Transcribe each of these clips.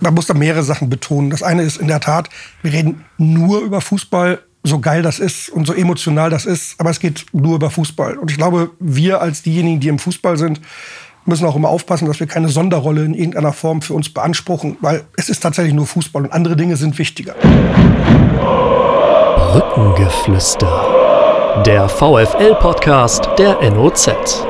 man muss da mehrere Sachen betonen. Das eine ist in der Tat, wir reden nur über Fußball, so geil das ist und so emotional das ist, aber es geht nur über Fußball. Und ich glaube, wir als diejenigen, die im Fußball sind, müssen auch immer aufpassen, dass wir keine Sonderrolle in irgendeiner Form für uns beanspruchen, weil es ist tatsächlich nur Fußball und andere Dinge sind wichtiger. Brückengeflüster. Der VFL-Podcast der NOZ.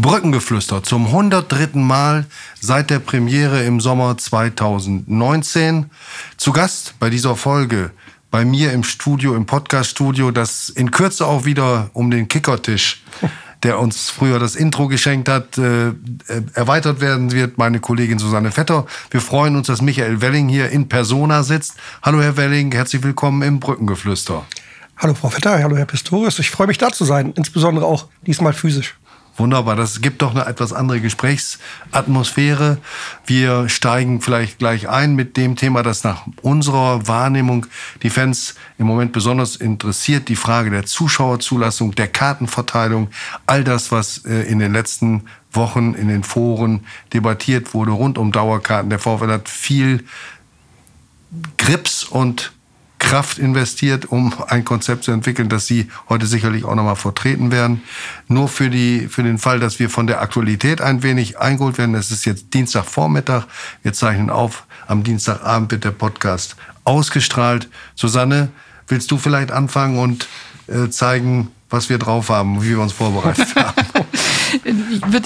Brückengeflüster zum 103. Mal seit der Premiere im Sommer 2019. Zu Gast bei dieser Folge bei mir im Studio, im Podcast-Studio, das in Kürze auch wieder um den Kickertisch, der uns früher das Intro geschenkt hat, äh, erweitert werden wird. Meine Kollegin Susanne Vetter. Wir freuen uns, dass Michael Welling hier in Persona sitzt. Hallo Herr Welling, herzlich willkommen im Brückengeflüster. Hallo Frau Vetter, hallo Herr Pistorius. Ich freue mich da zu sein, insbesondere auch diesmal physisch. Wunderbar, das gibt doch eine etwas andere Gesprächsatmosphäre. Wir steigen vielleicht gleich ein mit dem Thema, das nach unserer Wahrnehmung die Fans im Moment besonders interessiert, die Frage der Zuschauerzulassung, der Kartenverteilung, all das, was äh, in den letzten Wochen in den Foren debattiert wurde rund um Dauerkarten. Der VfL hat viel Grips und Kraft investiert, um ein Konzept zu entwickeln, das Sie heute sicherlich auch nochmal vertreten werden. Nur für, die, für den Fall, dass wir von der Aktualität ein wenig eingeholt werden. Es ist jetzt Dienstagvormittag. Wir zeichnen auf. Am Dienstagabend wird der Podcast ausgestrahlt. Susanne, willst du vielleicht anfangen und äh, zeigen, was wir drauf haben, wie wir uns vorbereitet haben?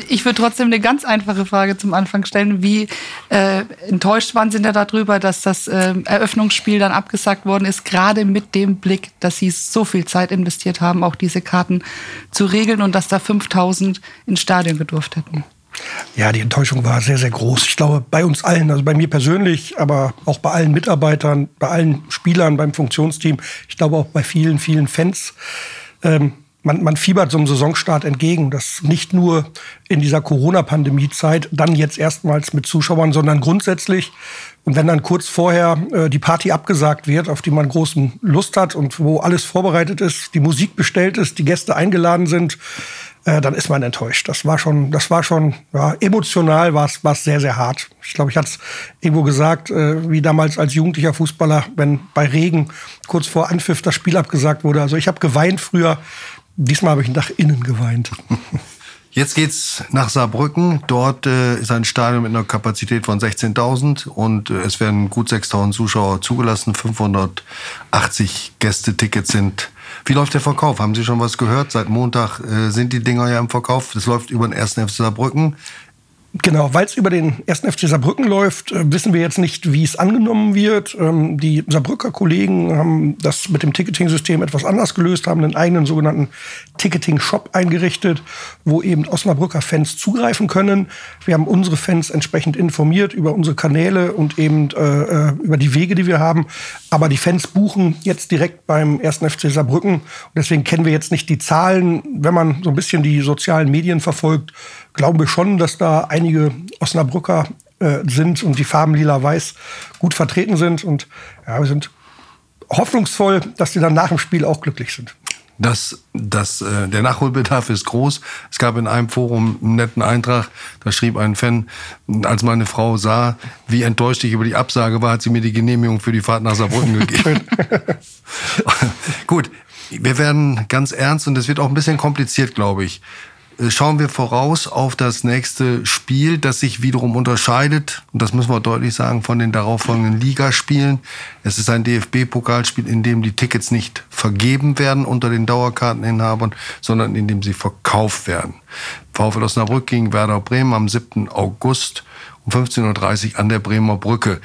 Ich würde trotzdem eine ganz einfache Frage zum Anfang stellen. Wie äh, enttäuscht waren Sie denn darüber, dass das äh, Eröffnungsspiel dann abgesagt worden ist, gerade mit dem Blick, dass Sie so viel Zeit investiert haben, auch diese Karten zu regeln und dass da 5000 ins Stadion gedurft hätten? Ja, die Enttäuschung war sehr, sehr groß. Ich glaube, bei uns allen, also bei mir persönlich, aber auch bei allen Mitarbeitern, bei allen Spielern, beim Funktionsteam, ich glaube auch bei vielen, vielen Fans. Ähm, man, man fiebert so einem Saisonstart entgegen, dass nicht nur in dieser Corona-Pandemie-Zeit dann jetzt erstmals mit Zuschauern, sondern grundsätzlich und wenn dann kurz vorher äh, die Party abgesagt wird, auf die man großen Lust hat und wo alles vorbereitet ist, die Musik bestellt ist, die Gäste eingeladen sind, äh, dann ist man enttäuscht. Das war schon, das war schon ja, emotional war es sehr sehr hart. Ich glaube, ich hatte es irgendwo gesagt, äh, wie damals als jugendlicher Fußballer, wenn bei Regen kurz vor Anpfiff das Spiel abgesagt wurde. Also ich habe geweint früher, Diesmal habe ich nach innen geweint. Jetzt geht's nach Saarbrücken. Dort äh, ist ein Stadion mit einer Kapazität von 16.000 und äh, es werden gut 6.000 Zuschauer zugelassen. 580 Gästetickets sind. Wie läuft der Verkauf? Haben Sie schon was gehört? Seit Montag äh, sind die Dinger ja im Verkauf. Das läuft über den 1. FC Saarbrücken. Genau, weil es über den ersten FC Saarbrücken läuft, äh, wissen wir jetzt nicht, wie es angenommen wird. Ähm, die Saarbrücker Kollegen haben das mit dem Ticketing-System etwas anders gelöst, haben einen eigenen sogenannten Ticketing-Shop eingerichtet, wo eben Osnabrücker Fans zugreifen können. Wir haben unsere Fans entsprechend informiert über unsere Kanäle und eben äh, äh über die Wege, die wir haben. Aber die Fans buchen jetzt direkt beim ersten FC Saarbrücken. Und deswegen kennen wir jetzt nicht die Zahlen. Wenn man so ein bisschen die sozialen Medien verfolgt, glauben wir schon, dass da einige Osnabrücker äh, sind und die Farben lila-weiß gut vertreten sind. Und ja, wir sind hoffnungsvoll, dass die dann nach dem Spiel auch glücklich sind. Das, das, äh, der Nachholbedarf ist groß. Es gab in einem Forum einen netten Eintrag, da schrieb ein Fan, als meine Frau sah, wie enttäuscht ich über die Absage war, hat sie mir die Genehmigung für die Fahrt nach Saarbrücken gegeben. Gut, wir werden ganz ernst und es wird auch ein bisschen kompliziert, glaube ich. Äh, schauen wir voraus auf das nächste Spiel, das sich wiederum unterscheidet, und das müssen wir deutlich sagen, von den darauffolgenden Ligaspielen. Es ist ein DFB-Pokalspiel, in dem die Tickets nicht vergeben werden unter den Dauerkarteninhabern, sondern in dem sie verkauft werden. VfL Osnabrück gegen Werder Bremen am 7. August um 15.30 Uhr an der Bremer Brücke.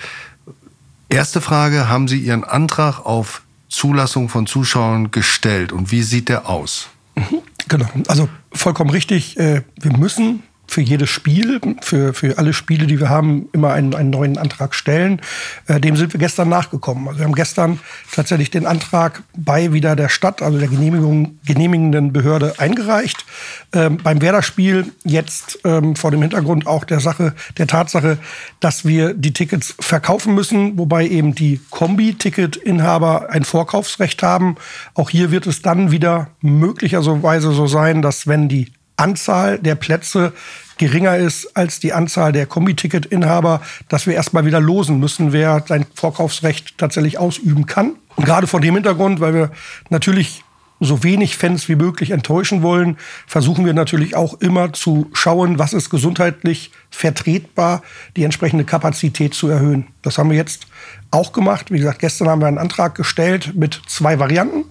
Erste Frage, haben Sie Ihren Antrag auf Zulassung von Zuschauern gestellt und wie sieht der aus? Mhm. Genau, also vollkommen richtig. Äh, wir müssen für jedes Spiel, für, für alle Spiele, die wir haben, immer einen, einen neuen Antrag stellen. Äh, dem sind wir gestern nachgekommen. Also wir haben gestern tatsächlich den Antrag bei wieder der Stadt, also der Genehmigung, genehmigenden Behörde eingereicht. Ähm, beim Werder-Spiel jetzt ähm, vor dem Hintergrund auch der Sache, der Tatsache, dass wir die Tickets verkaufen müssen, wobei eben die Kombi-Ticket-Inhaber ein Vorkaufsrecht haben. Auch hier wird es dann wieder möglicherweise so sein, dass wenn die Anzahl der Plätze geringer ist als die Anzahl der Kombi-Ticket-Inhaber, dass wir erstmal wieder losen müssen, wer sein Vorkaufsrecht tatsächlich ausüben kann. Und gerade vor dem Hintergrund, weil wir natürlich so wenig Fans wie möglich enttäuschen wollen, versuchen wir natürlich auch immer zu schauen, was ist gesundheitlich vertretbar, die entsprechende Kapazität zu erhöhen. Das haben wir jetzt auch gemacht. Wie gesagt, gestern haben wir einen Antrag gestellt mit zwei Varianten.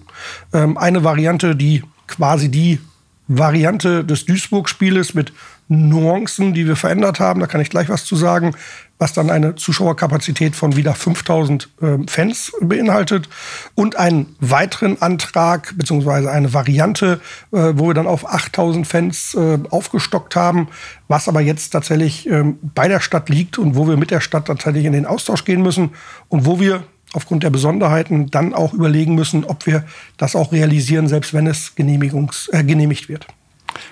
Ähm, eine Variante, die quasi die Variante des Duisburg-Spieles mit Nuancen, die wir verändert haben. Da kann ich gleich was zu sagen, was dann eine Zuschauerkapazität von wieder 5000 äh, Fans beinhaltet. Und einen weiteren Antrag beziehungsweise eine Variante, äh, wo wir dann auf 8000 Fans äh, aufgestockt haben, was aber jetzt tatsächlich ähm, bei der Stadt liegt und wo wir mit der Stadt tatsächlich in den Austausch gehen müssen und wo wir aufgrund der Besonderheiten dann auch überlegen müssen, ob wir das auch realisieren, selbst wenn es Genehmigungs, äh, genehmigt wird.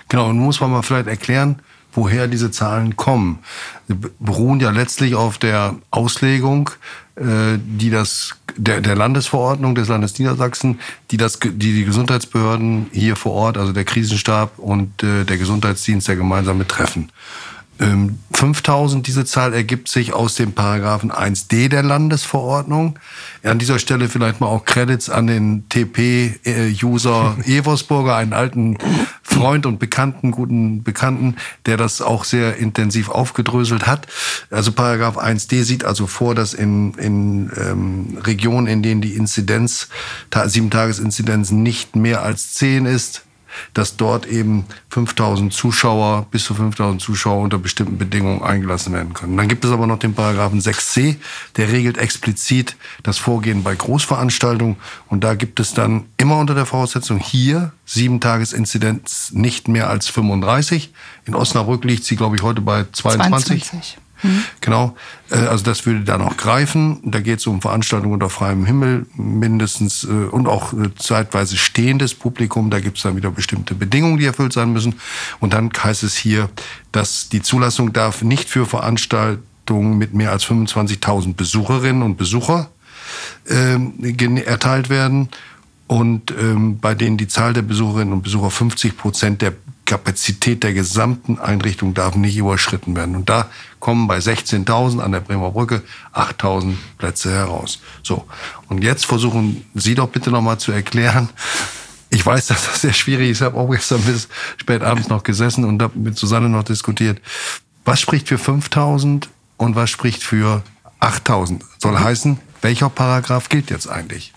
Genau, und muss man mal vielleicht erklären, woher diese Zahlen kommen. Sie beruhen ja letztlich auf der Auslegung, äh, die das der, der Landesverordnung des Landes Niedersachsen, die das die, die Gesundheitsbehörden hier vor Ort, also der Krisenstab und äh, der Gesundheitsdienst, der gemeinsam betreffen. 5000, ähm, diese Zahl ergibt sich aus dem Paragraphen 1d der Landesverordnung. An dieser Stelle vielleicht mal auch Credits an den TP-User Eversburger, einen alten Freund und Bekannten, guten Bekannten, der das auch sehr intensiv aufgedröselt hat. Also Paragraph 1d sieht also vor, dass in, in ähm, Regionen, in denen die Inzidenz, Sieben-Tages-Inzidenz nicht mehr als 10 ist, dass dort eben 5000 Zuschauer, bis zu 5000 Zuschauer unter bestimmten Bedingungen eingelassen werden können. Dann gibt es aber noch den Paragraphen 6c, der regelt explizit das Vorgehen bei Großveranstaltungen. Und da gibt es dann immer unter der Voraussetzung hier sieben Tagesinzidenz nicht mehr als 35. In Osnabrück liegt sie, glaube ich, heute bei 22. 22. Mhm. Genau, äh, also das würde dann auch greifen. Da geht es um Veranstaltungen unter freiem Himmel mindestens äh, und auch äh, zeitweise stehendes Publikum. Da gibt es dann wieder bestimmte Bedingungen, die erfüllt sein müssen. Und dann heißt es hier, dass die Zulassung darf nicht für Veranstaltungen mit mehr als 25.000 Besucherinnen und Besucher ähm, erteilt werden und ähm, bei denen die Zahl der Besucherinnen und Besucher 50 Prozent der Kapazität der gesamten Einrichtung darf nicht überschritten werden. Und da kommen bei 16.000 an der Bremer Brücke 8.000 Plätze heraus. So. Und jetzt versuchen Sie doch bitte nochmal zu erklären, ich weiß, dass das sehr schwierig ist. Ich habe auch gestern bis spät abends noch gesessen und habe mit Susanne noch diskutiert. Was spricht für 5000 und was spricht für 8000? Soll heißen, welcher Paragraph gilt jetzt eigentlich?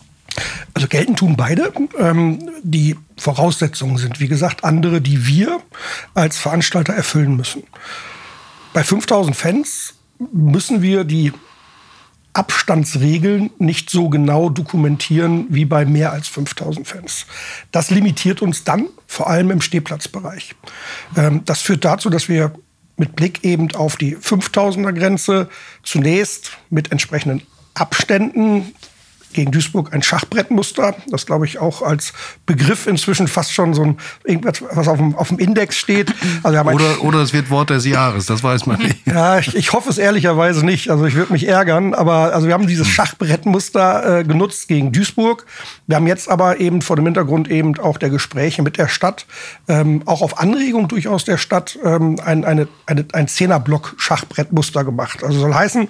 Also gelten tun beide. Ähm, die Voraussetzungen sind, wie gesagt, andere, die wir als Veranstalter erfüllen müssen. Bei 5000 Fans müssen wir die Abstandsregeln nicht so genau dokumentieren wie bei mehr als 5000 Fans. Das limitiert uns dann vor allem im Stehplatzbereich. Ähm, das führt dazu, dass wir mit Blick eben auf die 5000er Grenze zunächst mit entsprechenden Abständen gegen Duisburg ein Schachbrettmuster. Das glaube ich auch als Begriff inzwischen fast schon so ein irgendwas, was auf dem, auf dem Index steht. Also oder, oder es wird Wort des Jahres, das weiß man nicht. Ja, ich, ich hoffe es ehrlicherweise nicht. Also ich würde mich ärgern, aber also wir haben dieses Schachbrettmuster äh, genutzt gegen Duisburg. Wir haben jetzt aber eben vor dem Hintergrund eben auch der Gespräche mit der Stadt, ähm, auch auf Anregung durchaus der Stadt, ähm, ein, eine, eine, ein Zehnerblock Schachbrettmuster gemacht. Also soll heißen,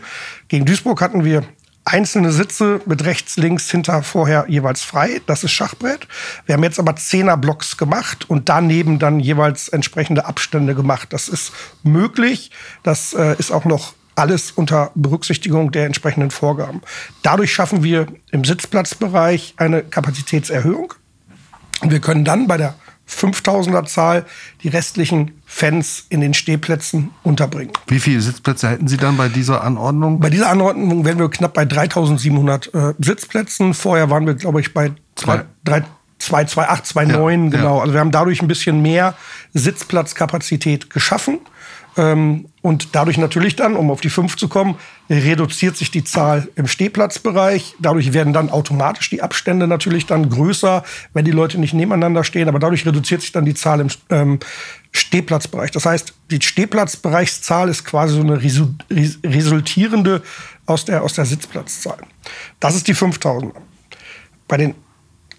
gegen Duisburg hatten wir einzelne Sitze mit rechts, links, hinter, vorher jeweils frei. Das ist Schachbrett. Wir haben jetzt aber Zehner-Blocks gemacht und daneben dann jeweils entsprechende Abstände gemacht. Das ist möglich. Das äh, ist auch noch alles unter Berücksichtigung der entsprechenden Vorgaben. Dadurch schaffen wir im Sitzplatzbereich eine Kapazitätserhöhung. Und wir können dann bei der 5000er Zahl die restlichen Fans in den Stehplätzen unterbringen. Wie viele Sitzplätze hätten Sie dann bei dieser Anordnung? Bei dieser Anordnung wären wir knapp bei 3700 äh, Sitzplätzen. Vorher waren wir, glaube ich, bei 228, 29, ja, genau. Ja. Also wir haben dadurch ein bisschen mehr Sitzplatzkapazität geschaffen. Ähm, und dadurch natürlich dann, um auf die fünf zu kommen, reduziert sich die Zahl im Stehplatzbereich. Dadurch werden dann automatisch die Abstände natürlich dann größer, wenn die Leute nicht nebeneinander stehen. Aber dadurch reduziert sich dann die Zahl im ähm, Stehplatzbereich. Das heißt, die Stehplatzbereichszahl ist quasi so eine resultierende aus der, aus der Sitzplatzzahl. Das ist die 5000. Bei den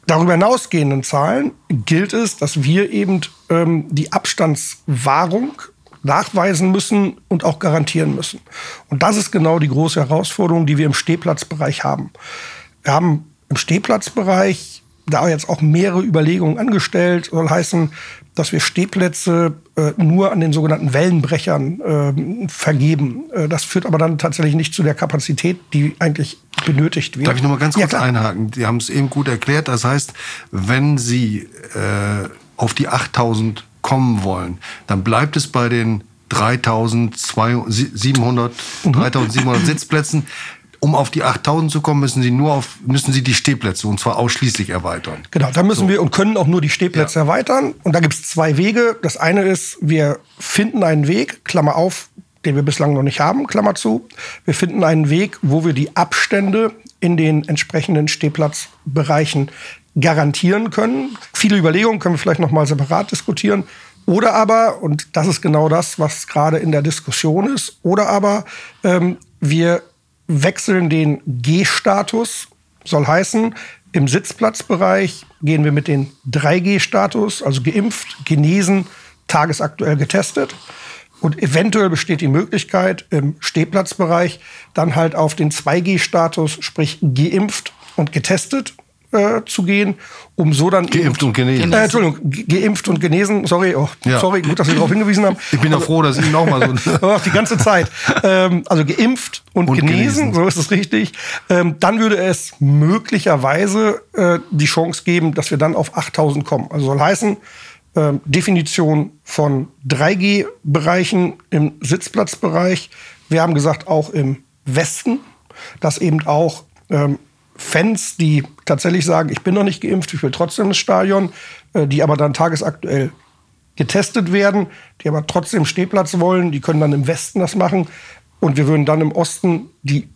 darüber hinausgehenden Zahlen gilt es, dass wir eben ähm, die Abstandswahrung nachweisen müssen und auch garantieren müssen. Und das ist genau die große Herausforderung, die wir im Stehplatzbereich haben. Wir haben im Stehplatzbereich da jetzt auch mehrere Überlegungen angestellt. Soll heißen, dass wir Stehplätze äh, nur an den sogenannten Wellenbrechern äh, vergeben. Äh, das führt aber dann tatsächlich nicht zu der Kapazität, die eigentlich benötigt wird. Darf ich noch mal ganz kurz ja, einhaken? Sie haben es eben gut erklärt. Das heißt, wenn Sie äh, auf die 8000 kommen wollen, dann bleibt es bei den 3700, 3700 mhm. Sitzplätzen. Um auf die 8000 zu kommen, müssen Sie nur auf, müssen Sie die Stehplätze und zwar ausschließlich erweitern. Genau, da müssen so. wir und können auch nur die Stehplätze ja. erweitern. Und da gibt es zwei Wege. Das eine ist, wir finden einen Weg, Klammer auf, den wir bislang noch nicht haben, Klammer zu. Wir finden einen Weg, wo wir die Abstände in den entsprechenden Stehplatzbereichen garantieren können. Viele Überlegungen können wir vielleicht noch mal separat diskutieren. Oder aber, und das ist genau das, was gerade in der Diskussion ist, oder aber ähm, wir wechseln den G-Status, soll heißen, im Sitzplatzbereich gehen wir mit dem 3G-Status, also geimpft, genesen, tagesaktuell getestet. Und eventuell besteht die Möglichkeit, im Stehplatzbereich dann halt auf den 2G-Status, sprich geimpft und getestet äh, zu gehen, um so dann geimpft und genesen. Äh, Entschuldigung, geimpft und genesen. Sorry, oh, ja. sorry, gut, dass Sie darauf hingewiesen haben. Ich bin ja also, froh, dass Ihnen auch mal so die ganze Zeit. Ähm, also geimpft und, und genesen, genesen, so ist es richtig. Ähm, dann würde es möglicherweise äh, die Chance geben, dass wir dann auf 8000 kommen. Also soll heißen, äh, Definition von 3G-Bereichen im Sitzplatzbereich. Wir haben gesagt, auch im Westen, dass eben auch ähm, Fans, die tatsächlich sagen, ich bin noch nicht geimpft, ich will trotzdem ins Stadion, äh, die aber dann tagesaktuell getestet werden, die aber trotzdem Stehplatz wollen, die können dann im Westen das machen. Und wir würden dann im Osten die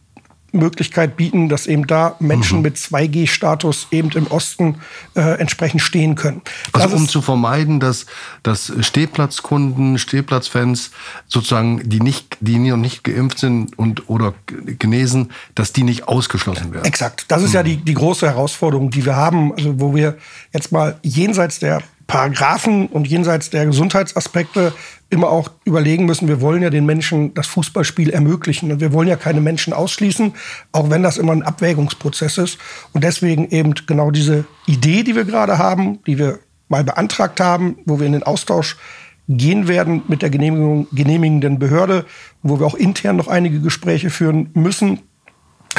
Möglichkeit bieten, dass eben da Menschen mhm. mit 2G-Status eben im Osten äh, entsprechend stehen können. Also das um zu vermeiden, dass, dass Stehplatzkunden, Stehplatzfans sozusagen, die nicht, die noch nicht geimpft sind und oder genesen, dass die nicht ausgeschlossen werden. Exakt. Das ist mhm. ja die, die große Herausforderung, die wir haben, also wo wir jetzt mal jenseits der Paragraphen und jenseits der Gesundheitsaspekte immer auch überlegen müssen, wir wollen ja den Menschen das Fußballspiel ermöglichen und wir wollen ja keine Menschen ausschließen, auch wenn das immer ein Abwägungsprozess ist. Und deswegen eben genau diese Idee, die wir gerade haben, die wir mal beantragt haben, wo wir in den Austausch gehen werden mit der genehmigenden Behörde, wo wir auch intern noch einige Gespräche führen müssen,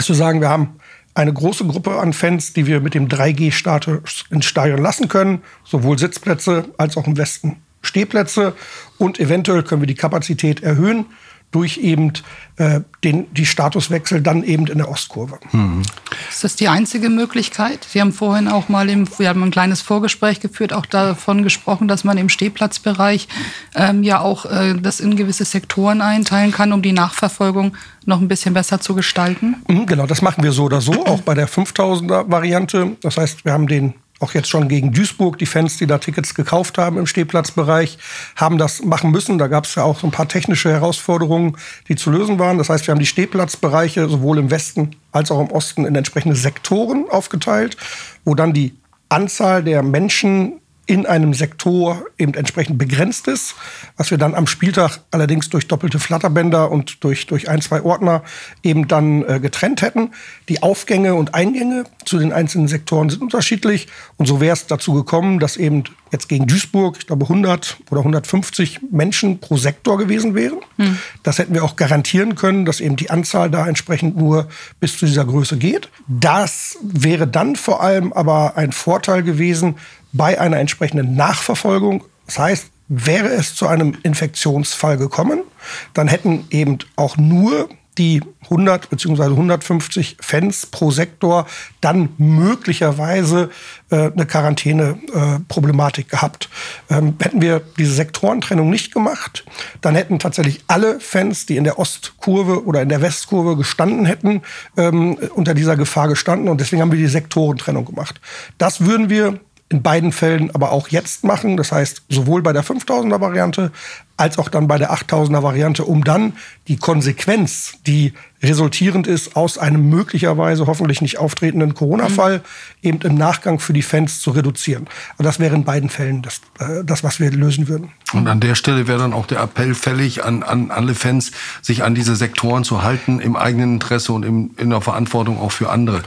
zu sagen, wir haben eine große Gruppe an Fans, die wir mit dem 3G-Status ins Stadion lassen können, sowohl Sitzplätze als auch im Westen Stehplätze. Und eventuell können wir die Kapazität erhöhen durch eben äh, den die Statuswechsel dann eben in der Ostkurve. Mhm. Ist das die einzige Möglichkeit? Sie haben vorhin auch mal im, wir haben ein kleines Vorgespräch geführt, auch davon gesprochen, dass man im Stehplatzbereich ähm, ja auch äh, das in gewisse Sektoren einteilen kann, um die Nachverfolgung noch ein bisschen besser zu gestalten. Mhm, genau, das machen wir so oder so, auch bei der 5000er Variante. Das heißt, wir haben den auch jetzt schon gegen Duisburg, die Fans, die da Tickets gekauft haben im Stehplatzbereich, haben das machen müssen. Da gab es ja auch so ein paar technische Herausforderungen, die zu lösen waren. Das heißt, wir haben die Stehplatzbereiche sowohl im Westen als auch im Osten in entsprechende Sektoren aufgeteilt, wo dann die Anzahl der Menschen in einem Sektor eben entsprechend begrenzt ist, was wir dann am Spieltag allerdings durch doppelte Flatterbänder und durch, durch ein, zwei Ordner eben dann äh, getrennt hätten. Die Aufgänge und Eingänge zu den einzelnen Sektoren sind unterschiedlich und so wäre es dazu gekommen, dass eben jetzt gegen Duisburg, ich glaube 100 oder 150 Menschen pro Sektor gewesen wären. Hm. Das hätten wir auch garantieren können, dass eben die Anzahl da entsprechend nur bis zu dieser Größe geht. Das wäre dann vor allem aber ein Vorteil gewesen, bei einer entsprechenden Nachverfolgung. Das heißt, wäre es zu einem Infektionsfall gekommen, dann hätten eben auch nur die 100 bzw. 150 Fans pro Sektor dann möglicherweise äh, eine Quarantäne-Problematik äh, gehabt. Ähm, hätten wir diese Sektorentrennung nicht gemacht, dann hätten tatsächlich alle Fans, die in der Ostkurve oder in der Westkurve gestanden hätten, ähm, unter dieser Gefahr gestanden. Und deswegen haben wir die Sektorentrennung gemacht. Das würden wir in beiden Fällen aber auch jetzt machen. Das heißt, sowohl bei der 5000er Variante als auch dann bei der 8000er Variante, um dann die Konsequenz, die resultierend ist aus einem möglicherweise hoffentlich nicht auftretenden Corona-Fall, mhm. eben im Nachgang für die Fans zu reduzieren. Und das wäre in beiden Fällen das, äh, das was wir lösen würden. Und an der Stelle wäre dann auch der Appell fällig an, an alle Fans, sich an diese Sektoren zu halten, im eigenen Interesse und im, in der Verantwortung auch für andere.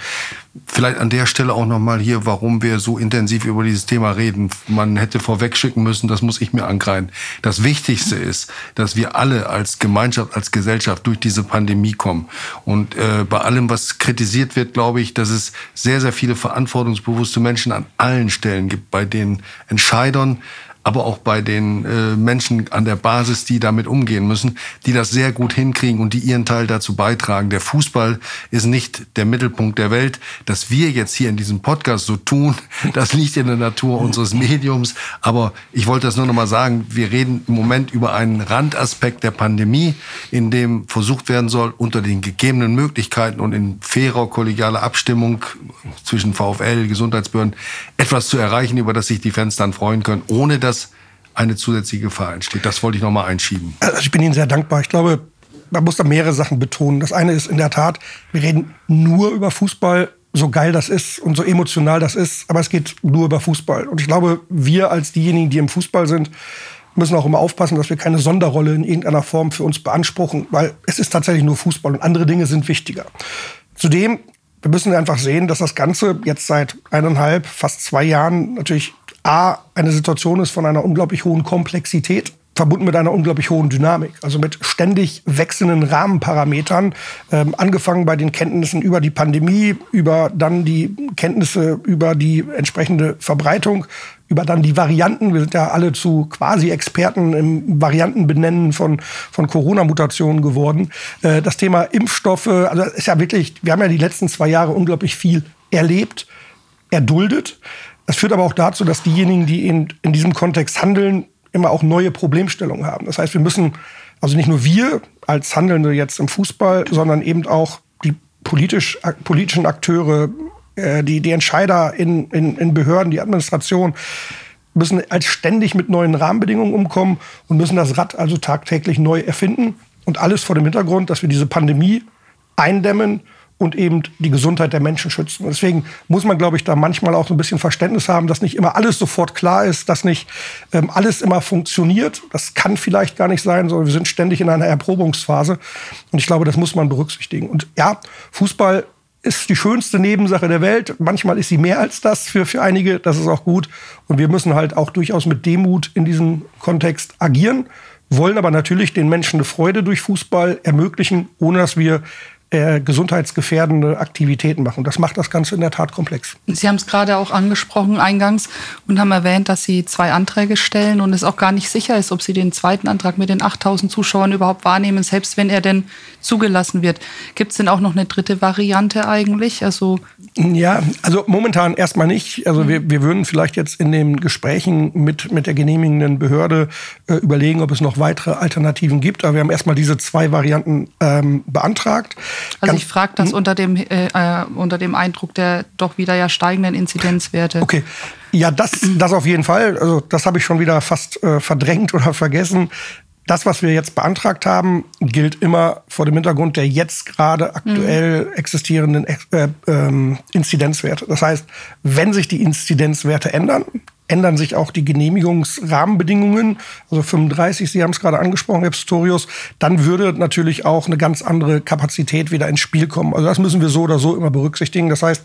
Vielleicht an der Stelle auch nochmal hier, warum wir so intensiv über dieses Thema reden. Man hätte vorwegschicken müssen, das muss ich mir angreifen. Das Wichtigste ist, dass wir alle als Gemeinschaft, als Gesellschaft durch diese Pandemie kommen. Und äh, bei allem, was kritisiert wird, glaube ich, dass es sehr, sehr viele verantwortungsbewusste Menschen an allen Stellen gibt, bei den Entscheidern, aber auch bei den äh, Menschen an der Basis, die damit umgehen müssen, die das sehr gut hinkriegen und die ihren Teil dazu beitragen. Der Fußball ist nicht der Mittelpunkt der Welt. Dass wir jetzt hier in diesem Podcast so tun, das liegt in der Natur unseres Mediums. Aber ich wollte das nur noch mal sagen. Wir reden im Moment über einen Randaspekt der Pandemie, in dem versucht werden soll, unter den gegebenen Möglichkeiten und in fairer kollegialer Abstimmung zwischen VfL, Gesundheitsbehörden etwas zu erreichen, über das sich die Fans dann freuen können, ohne dass eine zusätzliche Gefahr entsteht. Das wollte ich noch mal einschieben. Also ich bin Ihnen sehr dankbar. Ich glaube, man muss da mehrere Sachen betonen. Das eine ist in der Tat, wir reden nur über Fußball, so geil das ist und so emotional das ist, aber es geht nur über Fußball. Und ich glaube, wir als diejenigen, die im Fußball sind, müssen auch immer aufpassen, dass wir keine Sonderrolle in irgendeiner Form für uns beanspruchen, weil es ist tatsächlich nur Fußball und andere Dinge sind wichtiger. Zudem, wir müssen einfach sehen, dass das Ganze jetzt seit eineinhalb, fast zwei Jahren natürlich A, eine Situation ist von einer unglaublich hohen Komplexität verbunden mit einer unglaublich hohen Dynamik, also mit ständig wechselnden Rahmenparametern, ähm, angefangen bei den Kenntnissen über die Pandemie, über dann die Kenntnisse über die entsprechende Verbreitung, über dann die Varianten. Wir sind ja alle zu quasi Experten im Variantenbenennen von, von Corona-Mutationen geworden. Äh, das Thema Impfstoffe, also ist ja wirklich, wir haben ja die letzten zwei Jahre unglaublich viel erlebt, erduldet. Das führt aber auch dazu, dass diejenigen, die in, in diesem Kontext handeln, immer auch neue Problemstellungen haben. Das heißt, wir müssen, also nicht nur wir als Handelnde jetzt im Fußball, sondern eben auch die politisch, politischen Akteure, äh, die, die Entscheider in, in, in Behörden, die Administration, müssen als ständig mit neuen Rahmenbedingungen umkommen und müssen das Rad also tagtäglich neu erfinden. Und alles vor dem Hintergrund, dass wir diese Pandemie eindämmen und eben die Gesundheit der Menschen schützen. Und deswegen muss man, glaube ich, da manchmal auch so ein bisschen Verständnis haben, dass nicht immer alles sofort klar ist, dass nicht ähm, alles immer funktioniert. Das kann vielleicht gar nicht sein, sondern wir sind ständig in einer Erprobungsphase. Und ich glaube, das muss man berücksichtigen. Und ja, Fußball ist die schönste Nebensache der Welt. Manchmal ist sie mehr als das für, für einige. Das ist auch gut. Und wir müssen halt auch durchaus mit Demut in diesem Kontext agieren, wollen aber natürlich den Menschen eine Freude durch Fußball ermöglichen, ohne dass wir äh, gesundheitsgefährdende Aktivitäten machen. Das macht das Ganze in der Tat komplex. Sie haben es gerade auch angesprochen eingangs und haben erwähnt, dass Sie zwei Anträge stellen und es auch gar nicht sicher ist, ob Sie den zweiten Antrag mit den 8000 Zuschauern überhaupt wahrnehmen, selbst wenn er denn zugelassen wird. Gibt es denn auch noch eine dritte Variante eigentlich? Also ja, also momentan erstmal nicht. Also wir, wir würden vielleicht jetzt in den Gesprächen mit, mit der genehmigenden Behörde äh, überlegen, ob es noch weitere Alternativen gibt. Aber wir haben erstmal diese zwei Varianten ähm, beantragt. Also ich frage das hm? unter dem, äh, äh, unter dem Eindruck der doch wieder ja steigenden Inzidenzwerte. Okay. Ja, das, das auf jeden Fall. Also das habe ich schon wieder fast äh, verdrängt oder vergessen. Das, was wir jetzt beantragt haben, gilt immer vor dem Hintergrund der jetzt gerade aktuell mhm. existierenden äh, äh, Inzidenzwerte. Das heißt, wenn sich die Inzidenzwerte ändern, ändern sich auch die Genehmigungsrahmenbedingungen. Also 35, Sie haben es gerade angesprochen, Herr Pistorius, dann würde natürlich auch eine ganz andere Kapazität wieder ins Spiel kommen. Also das müssen wir so oder so immer berücksichtigen. Das heißt,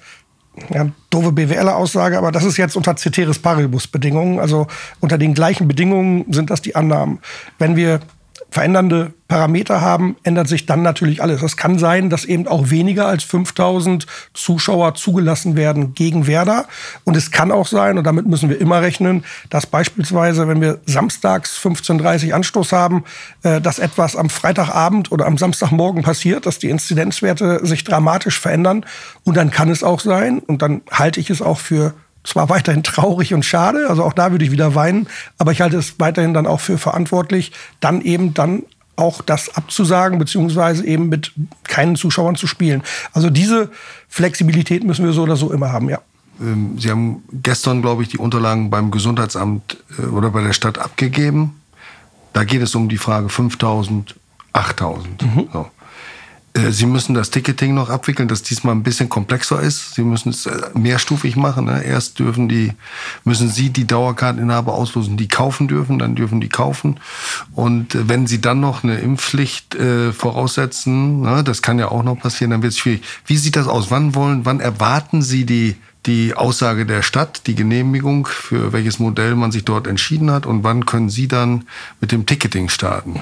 ja, doofe BWL-Aussage, aber das ist jetzt unter Ceteris Paribus-Bedingungen. Also unter den gleichen Bedingungen sind das die Annahmen. Wenn wir verändernde Parameter haben, ändert sich dann natürlich alles. Es kann sein, dass eben auch weniger als 5000 Zuschauer zugelassen werden gegen Werder. Und es kann auch sein, und damit müssen wir immer rechnen, dass beispielsweise, wenn wir samstags 15.30 Uhr Anstoß haben, äh, dass etwas am Freitagabend oder am Samstagmorgen passiert, dass die Inzidenzwerte sich dramatisch verändern. Und dann kann es auch sein, und dann halte ich es auch für zwar weiterhin traurig und schade, also auch da würde ich wieder weinen, aber ich halte es weiterhin dann auch für verantwortlich, dann eben dann auch das abzusagen, beziehungsweise eben mit keinen Zuschauern zu spielen. Also diese Flexibilität müssen wir so oder so immer haben, ja. ähm, Sie haben gestern, glaube ich, die Unterlagen beim Gesundheitsamt äh, oder bei der Stadt abgegeben. Da geht es um die Frage 5000, 8000. Mhm. So. Äh, Sie müssen das Ticketing noch abwickeln, das diesmal ein bisschen komplexer ist. Sie müssen es äh, mehrstufig machen. Ne? Erst dürfen die, müssen Sie die Dauerkarteninhaber auslosen, die kaufen dürfen, dann dürfen die kaufen. Und äh, wenn Sie dann noch eine Impfpflicht äh, voraussetzen, ne, das kann ja auch noch passieren, dann wird es schwierig. Wie sieht das aus? Wann wollen, wann erwarten Sie die die Aussage der Stadt, die Genehmigung, für welches Modell man sich dort entschieden hat und wann können Sie dann mit dem Ticketing starten?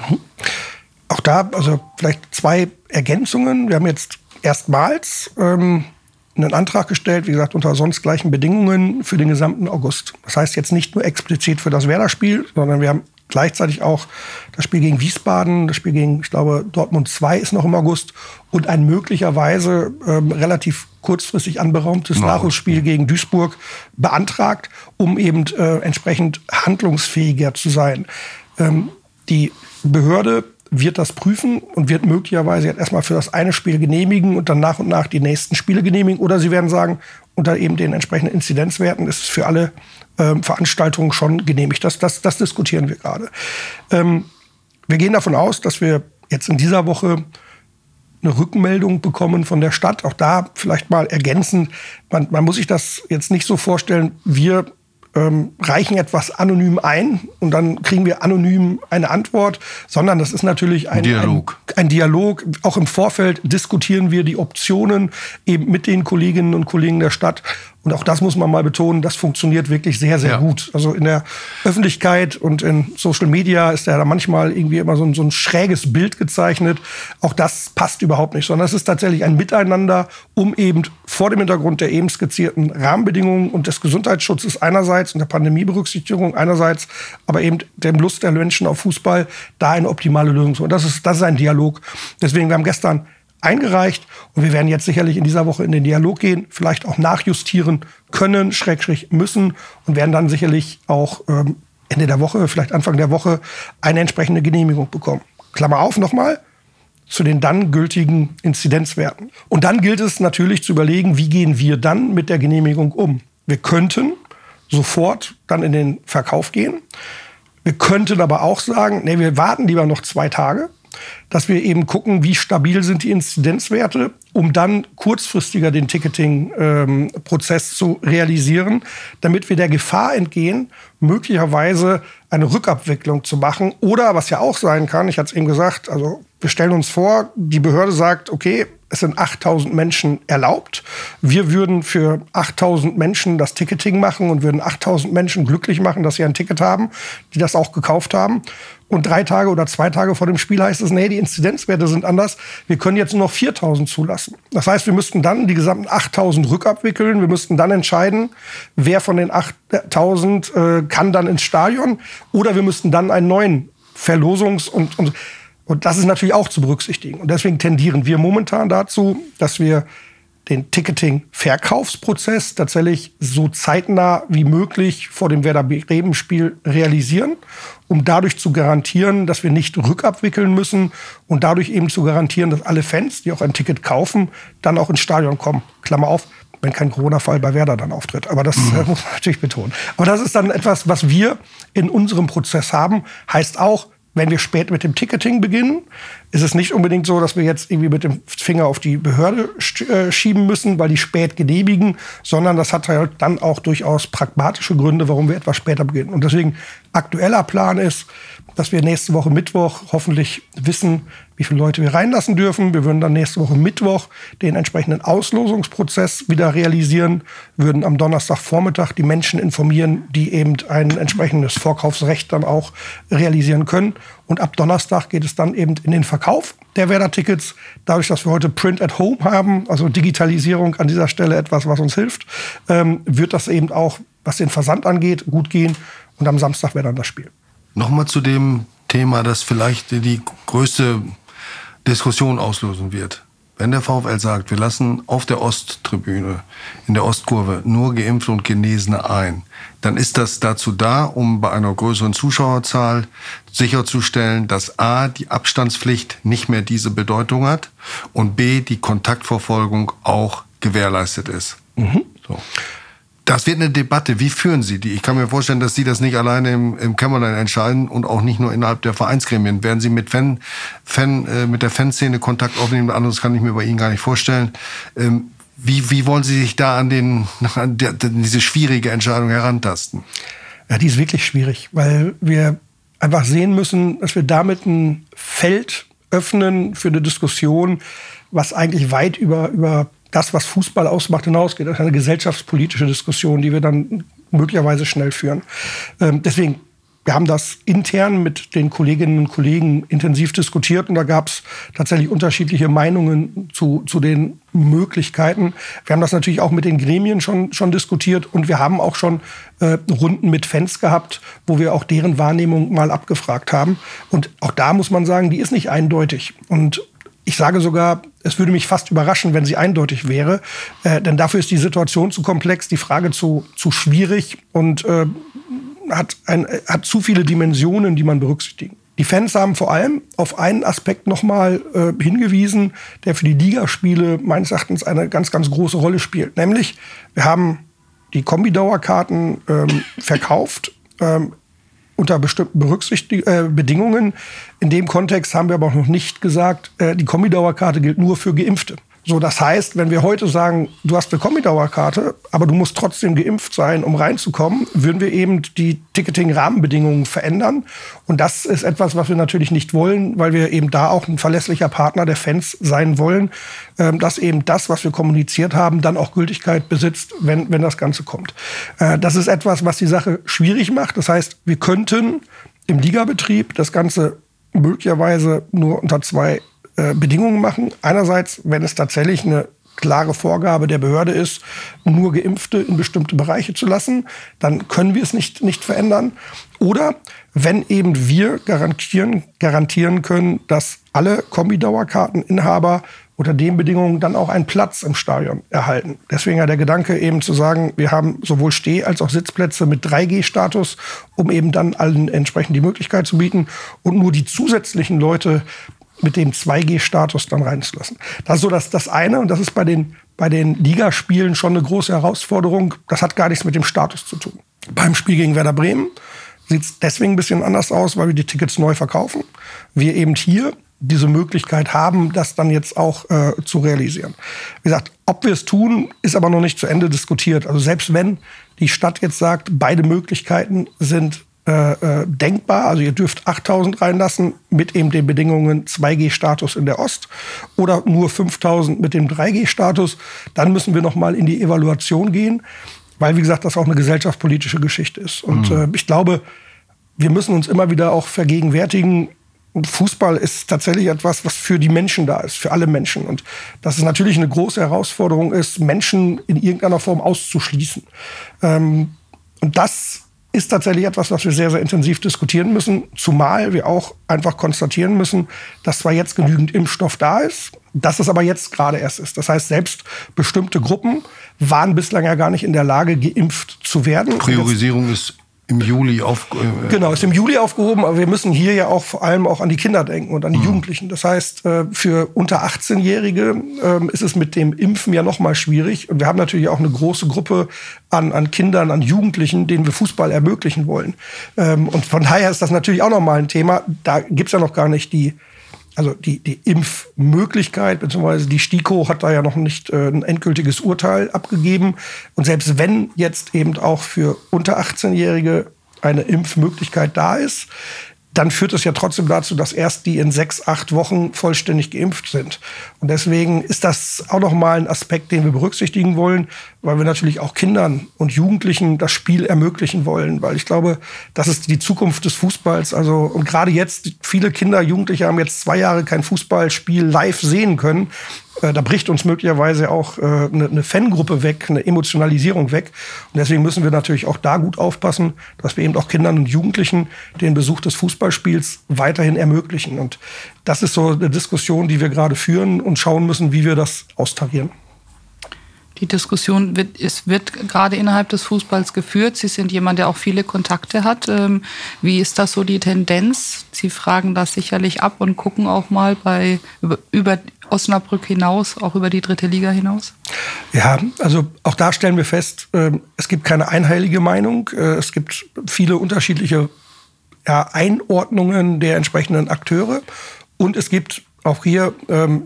Auch da, also vielleicht zwei Ergänzungen. Wir haben jetzt erstmals ähm, einen Antrag gestellt, wie gesagt, unter sonst gleichen Bedingungen für den gesamten August. Das heißt jetzt nicht nur explizit für das Werder-Spiel, sondern wir haben gleichzeitig auch das Spiel gegen Wiesbaden, das Spiel gegen, ich glaube, Dortmund 2 ist noch im August und ein möglicherweise ähm, relativ kurzfristig anberaumtes no. Nachholspiel gegen Duisburg beantragt, um eben äh, entsprechend handlungsfähiger zu sein. Ähm, die Behörde wird das prüfen und wird möglicherweise erstmal für das eine Spiel genehmigen und dann nach und nach die nächsten Spiele genehmigen. Oder sie werden sagen, unter eben den entsprechenden Inzidenzwerten ist es für alle ähm, Veranstaltungen schon genehmigt. Das, das, das diskutieren wir gerade. Ähm, wir gehen davon aus, dass wir jetzt in dieser Woche eine Rückmeldung bekommen von der Stadt. Auch da vielleicht mal ergänzend. Man, man muss sich das jetzt nicht so vorstellen, wir ähm, reichen etwas anonym ein und dann kriegen wir anonym eine Antwort, sondern das ist natürlich ein Dialog. Ein, ein, Dialog. Auch im Vorfeld diskutieren wir die Optionen eben mit den Kolleginnen und Kollegen der Stadt und auch das muss man mal betonen, das funktioniert wirklich sehr, sehr ja. gut. Also in der Öffentlichkeit und in Social Media ist ja da manchmal irgendwie immer so ein, so ein schräges Bild gezeichnet. Auch das passt überhaupt nicht, sondern es ist tatsächlich ein Miteinander, um eben vor dem Hintergrund der eben skizzierten Rahmenbedingungen und des Gesundheitsschutzes einerseits und der Pandemieberücksichtigung einerseits, aber eben dem Lust der Menschen auf Fußball, da eine optimale Lösung zu. Und das ist, das ist ein Dialog. Deswegen, wir haben gestern eingereicht. Und wir werden jetzt sicherlich in dieser Woche in den Dialog gehen, vielleicht auch nachjustieren können, schrägstrich müssen und werden dann sicherlich auch ähm, Ende der Woche, vielleicht Anfang der Woche eine entsprechende Genehmigung bekommen. Klammer auf nochmal zu den dann gültigen Inzidenzwerten. Und dann gilt es natürlich zu überlegen, wie gehen wir dann mit der Genehmigung um. Wir könnten sofort dann in den Verkauf gehen. Wir könnten aber auch sagen, nee, wir warten lieber noch zwei Tage, dass wir eben gucken, wie stabil sind die Inzidenzwerte, um dann kurzfristiger den Ticketing-Prozess ähm, zu realisieren, damit wir der Gefahr entgehen, möglicherweise eine Rückabwicklung zu machen. Oder was ja auch sein kann, ich hatte es eben gesagt, also wir stellen uns vor, die Behörde sagt, okay, es sind 8000 Menschen erlaubt. Wir würden für 8000 Menschen das Ticketing machen und würden 8000 Menschen glücklich machen, dass sie ein Ticket haben, die das auch gekauft haben. Und drei Tage oder zwei Tage vor dem Spiel heißt es, nee, die Inzidenzwerte sind anders. Wir können jetzt nur noch 4000 zulassen. Das heißt, wir müssten dann die gesamten 8000 rückabwickeln. Wir müssten dann entscheiden, wer von den 8000 äh, kann dann ins Stadion. Oder wir müssten dann einen neuen Verlosungs- und, und und das ist natürlich auch zu berücksichtigen. Und deswegen tendieren wir momentan dazu, dass wir den Ticketing-Verkaufsprozess tatsächlich so zeitnah wie möglich vor dem Werder Bremen-Spiel realisieren, um dadurch zu garantieren, dass wir nicht rückabwickeln müssen und dadurch eben zu garantieren, dass alle Fans, die auch ein Ticket kaufen, dann auch ins Stadion kommen. Klammer auf, wenn kein Corona-Fall bei Werder dann auftritt. Aber das mhm. muss man natürlich betonen. Aber das ist dann etwas, was wir in unserem Prozess haben. Heißt auch, wenn wir spät mit dem Ticketing beginnen, ist es nicht unbedingt so, dass wir jetzt irgendwie mit dem Finger auf die Behörde äh, schieben müssen, weil die spät genehmigen, sondern das hat halt dann auch durchaus pragmatische Gründe, warum wir etwas später beginnen. Und deswegen aktueller Plan ist, dass wir nächste Woche Mittwoch hoffentlich wissen, wie viele Leute wir reinlassen dürfen. Wir würden dann nächste Woche Mittwoch den entsprechenden Auslosungsprozess wieder realisieren, würden am Donnerstagvormittag die Menschen informieren, die eben ein entsprechendes Vorkaufsrecht dann auch realisieren können. Und ab Donnerstag geht es dann eben in den Verkauf der Werder-Tickets. Dadurch, dass wir heute Print at Home haben, also Digitalisierung an dieser Stelle etwas, was uns hilft, ähm, wird das eben auch, was den Versand angeht, gut gehen. Und am Samstag wäre dann das Spiel. Nochmal zu dem Thema, das vielleicht die größte Diskussion auslösen wird. Wenn der VfL sagt, wir lassen auf der Osttribüne, in der Ostkurve nur Geimpfte und Genesene ein, dann ist das dazu da, um bei einer größeren Zuschauerzahl sicherzustellen, dass A, die Abstandspflicht nicht mehr diese Bedeutung hat und B, die Kontaktverfolgung auch gewährleistet ist. Mhm. So. Das wird eine Debatte. Wie führen Sie die? Ich kann mir vorstellen, dass Sie das nicht alleine im, im Kämmerlein entscheiden und auch nicht nur innerhalb der Vereinsgremien. Werden Sie mit Fan, Fan äh, mit der Fanszene Kontakt aufnehmen? Anderes kann ich mir bei Ihnen gar nicht vorstellen. Ähm, wie, wie wollen Sie sich da an, den, an der, diese schwierige Entscheidung herantasten? Ja, die ist wirklich schwierig, weil wir einfach sehen müssen, dass wir damit ein Feld öffnen für eine Diskussion, was eigentlich weit über, über das, was Fußball ausmacht, hinausgeht. Das ist eine gesellschaftspolitische Diskussion, die wir dann möglicherweise schnell führen. Ähm, deswegen, wir haben das intern mit den Kolleginnen und Kollegen intensiv diskutiert und da gab es tatsächlich unterschiedliche Meinungen zu, zu den Möglichkeiten. Wir haben das natürlich auch mit den Gremien schon, schon diskutiert und wir haben auch schon äh, Runden mit Fans gehabt, wo wir auch deren Wahrnehmung mal abgefragt haben. Und auch da muss man sagen, die ist nicht eindeutig. Und ich sage sogar, es würde mich fast überraschen, wenn sie eindeutig wäre, äh, denn dafür ist die Situation zu komplex, die Frage zu, zu schwierig und äh, hat, ein, hat zu viele Dimensionen, die man berücksichtigen. Die Fans haben vor allem auf einen Aspekt nochmal äh, hingewiesen, der für die Ligaspiele meines Erachtens eine ganz, ganz große Rolle spielt. Nämlich, wir haben die Kombidauerkarten ähm, verkauft. Ähm, unter bestimmten Berücksichtig äh, Bedingungen. In dem Kontext haben wir aber auch noch nicht gesagt, äh, die Kombidauerkarte gilt nur für Geimpfte. So, das heißt, wenn wir heute sagen, du hast eine Kombidauerkarte, aber du musst trotzdem geimpft sein, um reinzukommen, würden wir eben die Ticketing-Rahmenbedingungen verändern. Und das ist etwas, was wir natürlich nicht wollen, weil wir eben da auch ein verlässlicher Partner der Fans sein wollen, ähm, dass eben das, was wir kommuniziert haben, dann auch Gültigkeit besitzt, wenn, wenn das Ganze kommt. Äh, das ist etwas, was die Sache schwierig macht. Das heißt, wir könnten im Ligabetrieb das Ganze möglicherweise nur unter zwei äh, Bedingungen machen. Einerseits, wenn es tatsächlich eine klare Vorgabe der Behörde ist, nur Geimpfte in bestimmte Bereiche zu lassen, dann können wir es nicht, nicht verändern. Oder wenn eben wir garantieren, garantieren können, dass alle Kombidauerkarteninhaber unter den Bedingungen dann auch einen Platz im Stadion erhalten. Deswegen ja der Gedanke eben zu sagen, wir haben sowohl Steh- als auch Sitzplätze mit 3G-Status, um eben dann allen entsprechend die Möglichkeit zu bieten und nur die zusätzlichen Leute mit dem 2G-Status dann reinzulassen. Das ist so das, das eine und das ist bei den, bei den Ligaspielen schon eine große Herausforderung. Das hat gar nichts mit dem Status zu tun. Beim Spiel gegen Werder Bremen sieht es deswegen ein bisschen anders aus, weil wir die Tickets neu verkaufen. Wir eben hier diese Möglichkeit haben, das dann jetzt auch äh, zu realisieren. Wie gesagt, ob wir es tun, ist aber noch nicht zu Ende diskutiert. Also selbst wenn die Stadt jetzt sagt, beide Möglichkeiten sind äh, äh, denkbar. Also ihr dürft 8000 reinlassen mit eben den Bedingungen 2G-Status in der Ost oder nur 5000 mit dem 3G-Status. Dann müssen wir noch mal in die Evaluation gehen, weil wie gesagt das auch eine gesellschaftspolitische Geschichte ist. Und mhm. äh, ich glaube, wir müssen uns immer wieder auch vergegenwärtigen. Fußball ist tatsächlich etwas, was für die Menschen da ist, für alle Menschen. Und dass es natürlich eine große Herausforderung ist, Menschen in irgendeiner Form auszuschließen. Ähm, und das ist tatsächlich etwas, was wir sehr, sehr intensiv diskutieren müssen. Zumal wir auch einfach konstatieren müssen, dass zwar jetzt genügend Impfstoff da ist, dass es aber jetzt gerade erst ist. Das heißt, selbst bestimmte Gruppen waren bislang ja gar nicht in der Lage, geimpft zu werden. Priorisierung ist im Juli auf. Äh, genau, ist im Juli aufgehoben, aber wir müssen hier ja auch vor allem auch an die Kinder denken und an die mhm. Jugendlichen. Das heißt, äh, für unter 18-Jährige ähm, ist es mit dem Impfen ja noch mal schwierig. Und wir haben natürlich auch eine große Gruppe an, an Kindern, an Jugendlichen, denen wir Fußball ermöglichen wollen. Ähm, und von daher ist das natürlich auch noch mal ein Thema. Da gibt's ja noch gar nicht die also die, die Impfmöglichkeit, beziehungsweise die STIKO hat da ja noch nicht äh, ein endgültiges Urteil abgegeben. Und selbst wenn jetzt eben auch für unter 18-Jährige eine Impfmöglichkeit da ist, dann führt es ja trotzdem dazu, dass erst die in sechs, acht Wochen vollständig geimpft sind. Und deswegen ist das auch nochmal ein Aspekt, den wir berücksichtigen wollen, weil wir natürlich auch Kindern und Jugendlichen das Spiel ermöglichen wollen, weil ich glaube, das ist die Zukunft des Fußballs. Also, und gerade jetzt, viele Kinder, Jugendliche haben jetzt zwei Jahre kein Fußballspiel live sehen können. Äh, da bricht uns möglicherweise auch äh, eine, eine Fangruppe weg, eine Emotionalisierung weg. Und deswegen müssen wir natürlich auch da gut aufpassen, dass wir eben auch Kindern und Jugendlichen den Besuch des Fußballspiels weiterhin ermöglichen. Und das ist so eine Diskussion, die wir gerade führen und schauen müssen, wie wir das austarieren. die Diskussion wird, es wird gerade innerhalb des Fußballs geführt. Sie sind jemand, der auch viele Kontakte hat. Ähm, wie ist das so die Tendenz? Sie fragen das sicherlich ab und gucken auch mal bei, über Osnabrück hinaus, auch über die dritte Liga hinaus? Ja, also auch da stellen wir fest, ähm, es gibt keine einheilige Meinung. Äh, es gibt viele unterschiedliche Einordnungen der entsprechenden Akteure. Und es gibt auch hier ähm,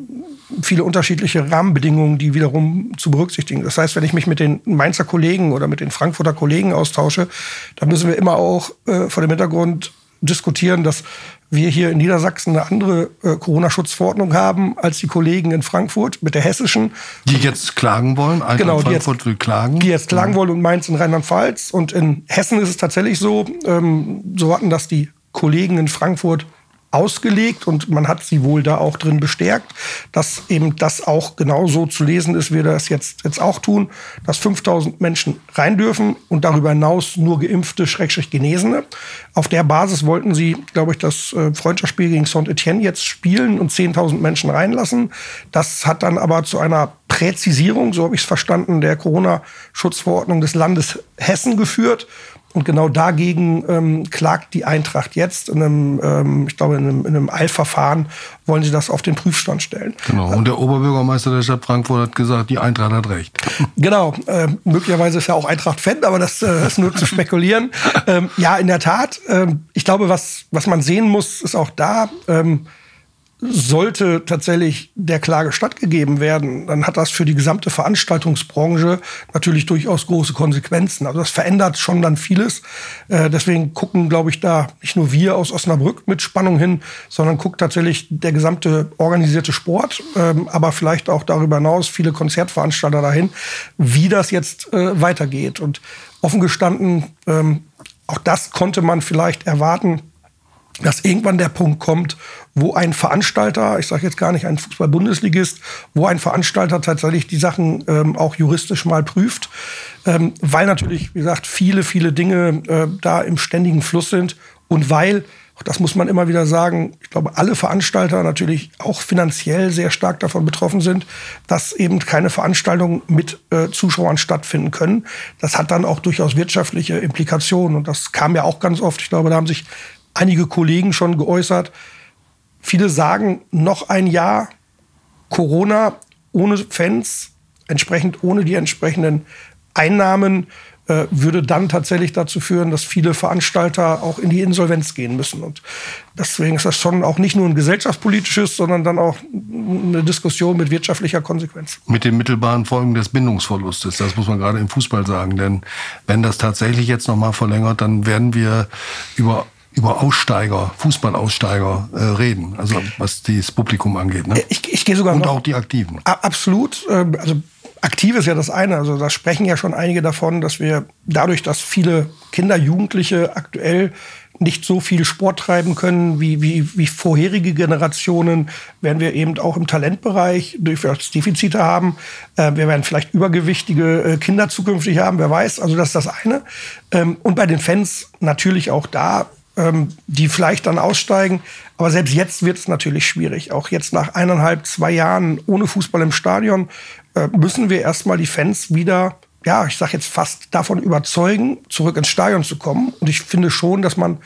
viele unterschiedliche Rahmenbedingungen, die wiederum zu berücksichtigen. Das heißt, wenn ich mich mit den Mainzer Kollegen oder mit den Frankfurter Kollegen austausche, dann müssen wir immer auch äh, vor dem Hintergrund diskutieren, dass wir hier in Niedersachsen eine andere äh, Corona-Schutzverordnung haben als die Kollegen in Frankfurt mit der hessischen. Die jetzt klagen wollen? Eintracht genau, die Frankfurt jetzt, will klagen. Die jetzt klagen mhm. wollen und Mainz in Rheinland-Pfalz. Und in Hessen ist es tatsächlich so, ähm, so hatten das die Kollegen in Frankfurt ausgelegt und man hat sie wohl da auch drin bestärkt, dass eben das auch genauso zu lesen ist, wie wir das jetzt, jetzt auch tun, dass 5000 Menschen rein dürfen und darüber hinaus nur geimpfte, schrägstrich Genesene. Auf der Basis wollten sie, glaube ich, das äh, Freundschaftsspiel gegen Saint-Etienne jetzt spielen und 10.000 Menschen reinlassen. Das hat dann aber zu einer Präzisierung, so habe ich es verstanden, der Corona-Schutzverordnung des Landes Hessen geführt. Und genau dagegen ähm, klagt die Eintracht jetzt in einem, ähm, ich glaube, in einem, in einem Eilverfahren wollen sie das auf den Prüfstand stellen. Genau. Und der Oberbürgermeister der Stadt Frankfurt hat gesagt, die Eintracht hat recht. Genau. Äh, möglicherweise ist er auch Eintracht-Fan, aber das äh, ist nur zu spekulieren. Ähm, ja, in der Tat. Ähm, ich glaube, was, was man sehen muss, ist auch da, ähm, sollte tatsächlich der Klage stattgegeben werden, dann hat das für die gesamte Veranstaltungsbranche natürlich durchaus große Konsequenzen. Also das verändert schon dann vieles. Äh, deswegen gucken, glaube ich, da nicht nur wir aus Osnabrück mit Spannung hin, sondern guckt tatsächlich der gesamte organisierte Sport, ähm, aber vielleicht auch darüber hinaus viele Konzertveranstalter dahin, wie das jetzt äh, weitergeht. Und offen gestanden, ähm, auch das konnte man vielleicht erwarten, dass irgendwann der Punkt kommt, wo ein Veranstalter, ich sage jetzt gar nicht ein Fußball-Bundesligist, wo ein Veranstalter tatsächlich die Sachen ähm, auch juristisch mal prüft, ähm, weil natürlich, wie gesagt, viele, viele Dinge äh, da im ständigen Fluss sind und weil, das muss man immer wieder sagen, ich glaube, alle Veranstalter natürlich auch finanziell sehr stark davon betroffen sind, dass eben keine Veranstaltungen mit äh, Zuschauern stattfinden können. Das hat dann auch durchaus wirtschaftliche Implikationen und das kam ja auch ganz oft. Ich glaube, da haben sich einige Kollegen schon geäußert. Viele sagen, noch ein Jahr Corona ohne Fans, entsprechend ohne die entsprechenden Einnahmen, äh, würde dann tatsächlich dazu führen, dass viele Veranstalter auch in die Insolvenz gehen müssen. Und deswegen ist das schon auch nicht nur ein gesellschaftspolitisches, sondern dann auch eine Diskussion mit wirtschaftlicher Konsequenz. Mit den mittelbaren Folgen des Bindungsverlustes, das muss man gerade im Fußball sagen. Denn wenn das tatsächlich jetzt noch mal verlängert, dann werden wir über über Aussteiger, Fußballaussteiger äh, reden, also was das Publikum angeht. Ne? Ich, ich gehe sogar Und noch, auch die Aktiven. Absolut. Ähm, also aktiv ist ja das eine. Also da sprechen ja schon einige davon, dass wir dadurch, dass viele Kinder, Jugendliche aktuell nicht so viel Sport treiben können wie, wie, wie vorherige Generationen, werden wir eben auch im Talentbereich durchaus Defizite haben. Äh, wir werden vielleicht übergewichtige äh, Kinder zukünftig haben, wer weiß. Also das ist das eine. Ähm, und bei den Fans natürlich auch da ähm, die vielleicht dann aussteigen. Aber selbst jetzt wird es natürlich schwierig. Auch jetzt nach eineinhalb, zwei Jahren ohne Fußball im Stadion äh, müssen wir erstmal die Fans wieder, ja, ich sage jetzt fast davon überzeugen, zurück ins Stadion zu kommen. Und ich finde schon, dass man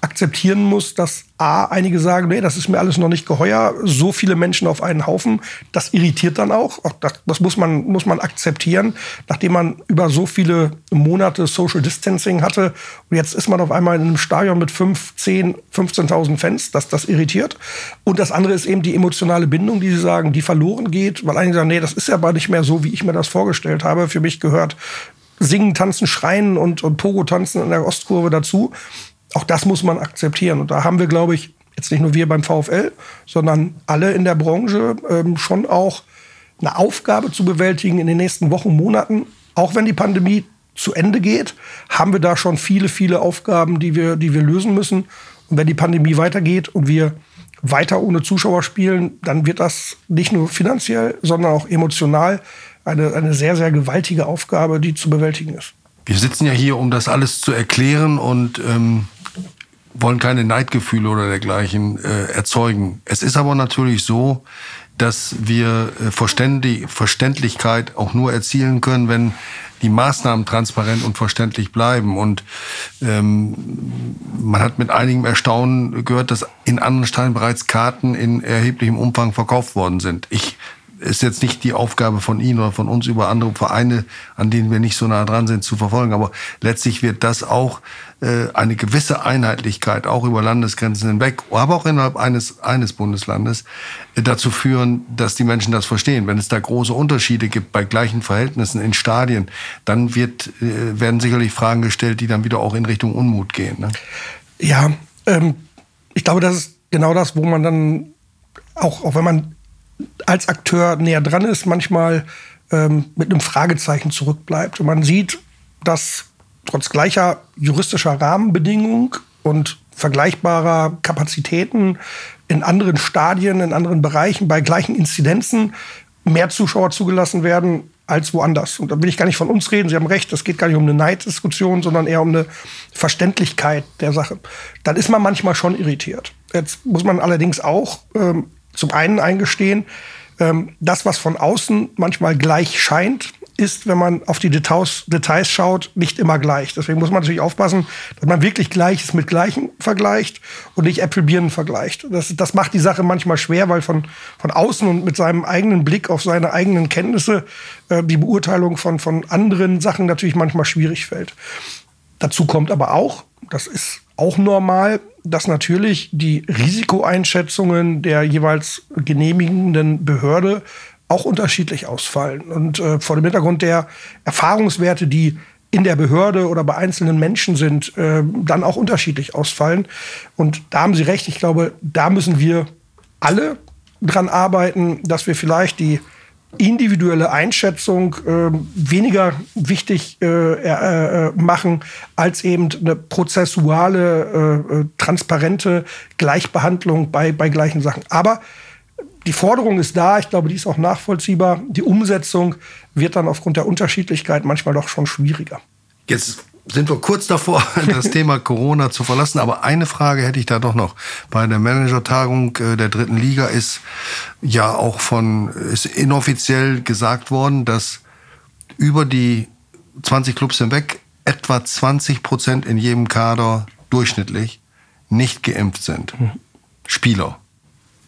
akzeptieren muss, dass A, einige sagen, nee, das ist mir alles noch nicht geheuer, so viele Menschen auf einen Haufen, das irritiert dann auch. das, das, muss, man, muss man akzeptieren, nachdem man über so viele Monate Social Distancing hatte. Und jetzt ist man auf einmal in einem Stadion mit 5, 10, 15.000 Fans, das, das irritiert. Und das andere ist eben die emotionale Bindung, die sie sagen, die verloren geht, weil einige sagen, nee, das ist ja aber nicht mehr so, wie ich mir das vorgestellt habe. Für mich gehört Singen, Tanzen, Schreien und, und Pogo-Tanzen in der Ostkurve dazu auch das muss man akzeptieren. Und da haben wir, glaube ich, jetzt nicht nur wir beim VfL, sondern alle in der Branche ähm, schon auch eine Aufgabe zu bewältigen in den nächsten Wochen, Monaten. Auch wenn die Pandemie zu Ende geht, haben wir da schon viele, viele Aufgaben, die wir, die wir lösen müssen. Und wenn die Pandemie weitergeht und wir weiter ohne Zuschauer spielen, dann wird das nicht nur finanziell, sondern auch emotional eine, eine sehr, sehr gewaltige Aufgabe, die zu bewältigen ist. Wir sitzen ja hier, um das alles zu erklären und ähm, wollen keine Neidgefühle oder dergleichen äh, erzeugen. Es ist aber natürlich so, dass wir äh, Verständlichkeit auch nur erzielen können, wenn die Maßnahmen transparent und verständlich bleiben. Und ähm, man hat mit einigem Erstaunen gehört, dass in anderen Stadien bereits Karten in erheblichem Umfang verkauft worden sind. Ich ist jetzt nicht die Aufgabe von Ihnen oder von uns über andere Vereine, an denen wir nicht so nah dran sind, zu verfolgen. Aber letztlich wird das auch äh, eine gewisse Einheitlichkeit, auch über Landesgrenzen hinweg, aber auch innerhalb eines, eines Bundeslandes, äh, dazu führen, dass die Menschen das verstehen. Wenn es da große Unterschiede gibt bei gleichen Verhältnissen in Stadien, dann wird, äh, werden sicherlich Fragen gestellt, die dann wieder auch in Richtung Unmut gehen. Ne? Ja, ähm, ich glaube, das ist genau das, wo man dann auch, auch wenn man als Akteur näher dran ist, manchmal ähm, mit einem Fragezeichen zurückbleibt. Und man sieht, dass trotz gleicher juristischer Rahmenbedingungen und vergleichbarer Kapazitäten in anderen Stadien, in anderen Bereichen, bei gleichen Inzidenzen mehr Zuschauer zugelassen werden als woanders. Und da will ich gar nicht von uns reden. Sie haben recht, es geht gar nicht um eine Neiddiskussion, sondern eher um eine Verständlichkeit der Sache. Dann ist man manchmal schon irritiert. Jetzt muss man allerdings auch ähm, zum einen eingestehen, ähm, das, was von außen manchmal gleich scheint, ist, wenn man auf die Details, Details schaut, nicht immer gleich. Deswegen muss man natürlich aufpassen, dass man wirklich Gleiches mit Gleichem vergleicht und nicht Äpfelbirnen vergleicht. Das, das macht die Sache manchmal schwer, weil von, von außen und mit seinem eigenen Blick auf seine eigenen Kenntnisse äh, die Beurteilung von, von anderen Sachen natürlich manchmal schwierig fällt. Dazu kommt aber auch, das ist auch normal, dass natürlich die Risikoeinschätzungen der jeweils genehmigenden Behörde auch unterschiedlich ausfallen. Und äh, vor dem Hintergrund der Erfahrungswerte, die in der Behörde oder bei einzelnen Menschen sind, äh, dann auch unterschiedlich ausfallen. Und da haben Sie recht, ich glaube, da müssen wir alle dran arbeiten, dass wir vielleicht die individuelle Einschätzung äh, weniger wichtig äh, äh, machen als eben eine prozessuale, äh, äh, transparente Gleichbehandlung bei, bei gleichen Sachen. Aber die Forderung ist da, ich glaube, die ist auch nachvollziehbar. Die Umsetzung wird dann aufgrund der Unterschiedlichkeit manchmal doch schon schwieriger. Jetzt sind wir kurz davor, das Thema Corona zu verlassen. Aber eine Frage hätte ich da doch noch. Bei der Managertagung äh, der dritten Liga ist ja auch von, ist inoffiziell gesagt worden, dass über die 20 Clubs hinweg etwa 20 Prozent in jedem Kader durchschnittlich nicht geimpft sind. Mhm. Spieler.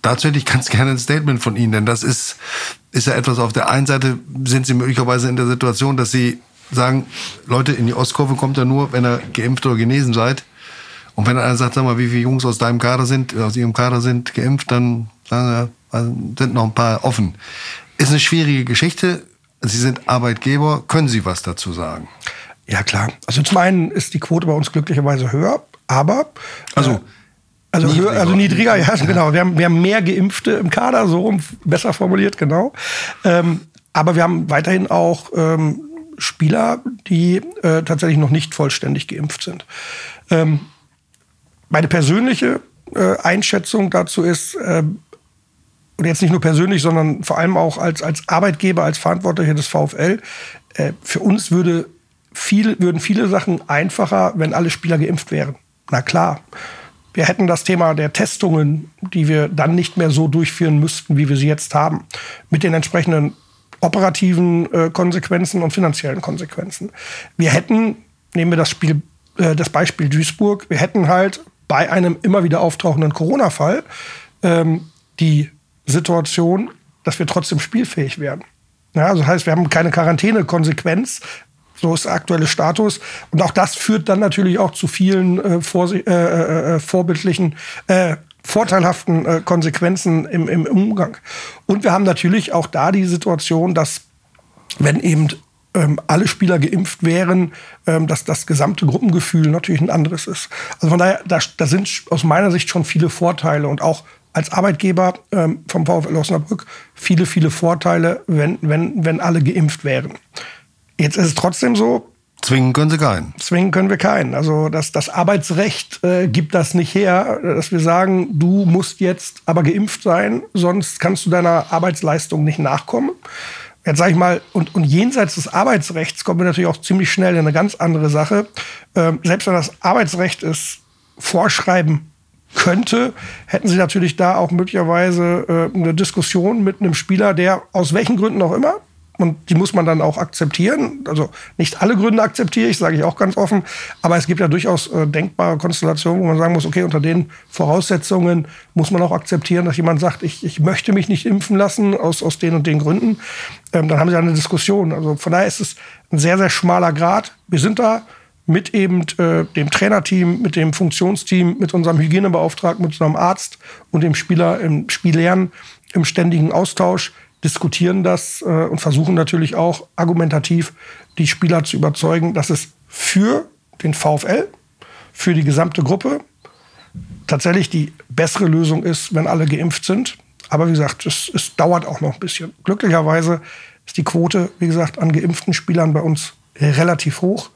Dazu hätte ich ganz gerne ein Statement von Ihnen, denn das ist, ist ja etwas, auf der einen Seite sind Sie möglicherweise in der Situation, dass Sie sagen, Leute, in die Ostkurve kommt er nur, wenn ihr geimpft oder genesen seid. Und wenn einer sagt, sag mal, wie viele Jungs aus deinem Kader sind, aus ihrem Kader sind geimpft, dann sagen wir, sind noch ein paar offen. Ist eine schwierige Geschichte. Sie sind Arbeitgeber. Können Sie was dazu sagen? Ja, klar. Also zum einen ist die Quote bei uns glücklicherweise höher, aber. Also. Äh, also, niedriger, höher, also niedriger, ja, ja, genau. Wir haben, wir haben mehr Geimpfte im Kader, so rum, besser formuliert, genau. Ähm, aber wir haben weiterhin auch ähm, Spieler, die äh, tatsächlich noch nicht vollständig geimpft sind. Ähm, meine persönliche äh, Einschätzung dazu ist, äh, und jetzt nicht nur persönlich, sondern vor allem auch als, als Arbeitgeber, als Verantwortlicher des VfL, äh, für uns würde viel, würden viele Sachen einfacher, wenn alle Spieler geimpft wären. Na klar. Wir hätten das Thema der Testungen, die wir dann nicht mehr so durchführen müssten, wie wir sie jetzt haben, mit den entsprechenden operativen äh, Konsequenzen und finanziellen Konsequenzen. Wir hätten, nehmen wir das Spiel, äh, das Beispiel Duisburg, wir hätten halt bei einem immer wieder auftauchenden Corona-Fall ähm, die Situation, dass wir trotzdem spielfähig werden. Ja, also das heißt, wir haben keine Quarantäne-Konsequenz. So ist der aktuelle Status. Und auch das führt dann natürlich auch zu vielen äh, vor, äh, äh, äh, vorbildlichen äh, vorteilhaften äh, Konsequenzen im, im Umgang. Und wir haben natürlich auch da die Situation, dass wenn eben ähm, alle Spieler geimpft wären, ähm, dass das gesamte Gruppengefühl natürlich ein anderes ist. Also von daher, da, da sind aus meiner Sicht schon viele Vorteile und auch als Arbeitgeber ähm, vom VfL Osnabrück viele, viele Vorteile, wenn, wenn, wenn alle geimpft wären. Jetzt ist es trotzdem so, Zwingen können sie keinen. Zwingen können wir keinen. Also das, das Arbeitsrecht äh, gibt das nicht her, dass wir sagen, du musst jetzt aber geimpft sein, sonst kannst du deiner Arbeitsleistung nicht nachkommen. Jetzt sage ich mal, und, und jenseits des Arbeitsrechts kommen wir natürlich auch ziemlich schnell in eine ganz andere Sache. Ähm, selbst wenn das Arbeitsrecht ist, Vorschreiben könnte, hätten sie natürlich da auch möglicherweise äh, eine Diskussion mit einem Spieler, der aus welchen Gründen auch immer, und die muss man dann auch akzeptieren. Also nicht alle Gründe akzeptiere ich, sage ich auch ganz offen. Aber es gibt ja durchaus äh, denkbare Konstellationen, wo man sagen muss, okay, unter den Voraussetzungen muss man auch akzeptieren, dass jemand sagt, ich, ich möchte mich nicht impfen lassen aus, aus den und den Gründen. Ähm, dann haben sie eine Diskussion. Also von daher ist es ein sehr, sehr schmaler Grad. Wir sind da mit eben äh, dem Trainerteam, mit dem Funktionsteam, mit unserem Hygienebeauftragten, mit unserem Arzt und dem Spieler im Spiellernen im ständigen Austausch diskutieren das äh, und versuchen natürlich auch argumentativ die Spieler zu überzeugen, dass es für den VfL, für die gesamte Gruppe tatsächlich die bessere Lösung ist, wenn alle geimpft sind. Aber wie gesagt, es, es dauert auch noch ein bisschen. Glücklicherweise ist die Quote, wie gesagt, an geimpften Spielern bei uns relativ hoch.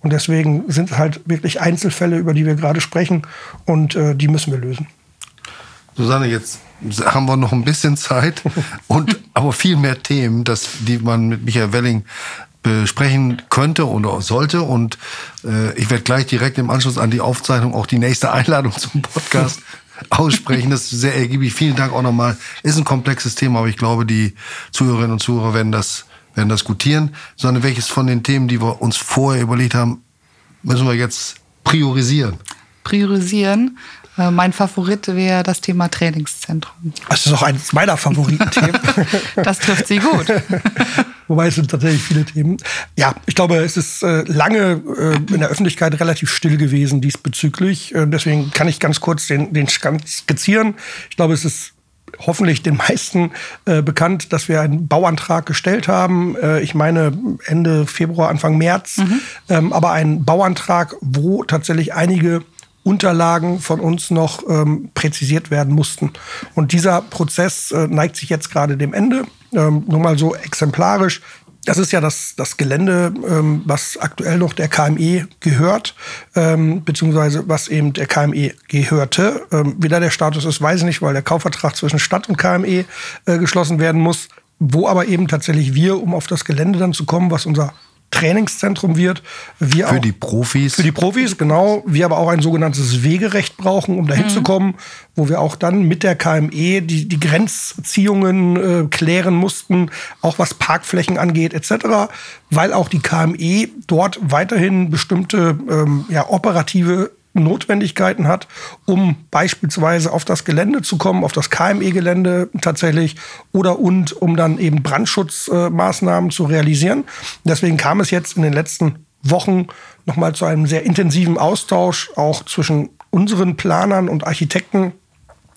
Und deswegen sind es halt wirklich Einzelfälle, über die wir gerade sprechen. Und äh, die müssen wir lösen. Susanne, jetzt haben wir noch ein bisschen Zeit und aber viel mehr Themen, das, die man mit Michael Welling besprechen könnte oder sollte. Und äh, ich werde gleich direkt im Anschluss an die Aufzeichnung auch die nächste Einladung zum Podcast aussprechen. Das ist sehr ergiebig. Vielen Dank auch nochmal. Ist ein komplexes Thema, aber ich glaube, die Zuhörerinnen und Zuhörer werden das, werden das gutieren. Sondern welches von den Themen, die wir uns vorher überlegt haben, müssen wir jetzt priorisieren? Priorisieren. Äh, mein Favorit wäre das Thema Trainingszentrum. Das ist auch eines meiner Favoritenthemen. das trifft Sie gut. Wobei es sind tatsächlich viele Themen. Ja, ich glaube, es ist äh, lange äh, in der Öffentlichkeit relativ still gewesen diesbezüglich. Äh, deswegen kann ich ganz kurz den, den skizzieren. Ich glaube, es ist hoffentlich den meisten äh, bekannt, dass wir einen Bauantrag gestellt haben. Äh, ich meine Ende Februar, Anfang März. Mhm. Ähm, aber ein Bauantrag, wo tatsächlich einige Unterlagen von uns noch ähm, präzisiert werden mussten. Und dieser Prozess äh, neigt sich jetzt gerade dem Ende. Ähm, nur mal so exemplarisch. Das ist ja das, das Gelände, ähm, was aktuell noch der KME gehört, ähm, beziehungsweise was eben der KME gehörte. Ähm, wie da der Status ist, weiß ich nicht, weil der Kaufvertrag zwischen Stadt und KME äh, geschlossen werden muss. Wo aber eben tatsächlich wir, um auf das Gelände dann zu kommen, was unser Trainingszentrum wird. Wir für auch, die Profis? Für die Profis, genau. Wir aber auch ein sogenanntes Wegerecht brauchen, um dahin mhm. zu kommen, wo wir auch dann mit der KME die, die Grenzziehungen äh, klären mussten, auch was Parkflächen angeht etc., weil auch die KME dort weiterhin bestimmte ähm, ja, operative Notwendigkeiten hat, um beispielsweise auf das Gelände zu kommen, auf das KME-Gelände tatsächlich, oder und um dann eben Brandschutzmaßnahmen äh, zu realisieren. Deswegen kam es jetzt in den letzten Wochen nochmal zu einem sehr intensiven Austausch, auch zwischen unseren Planern und Architekten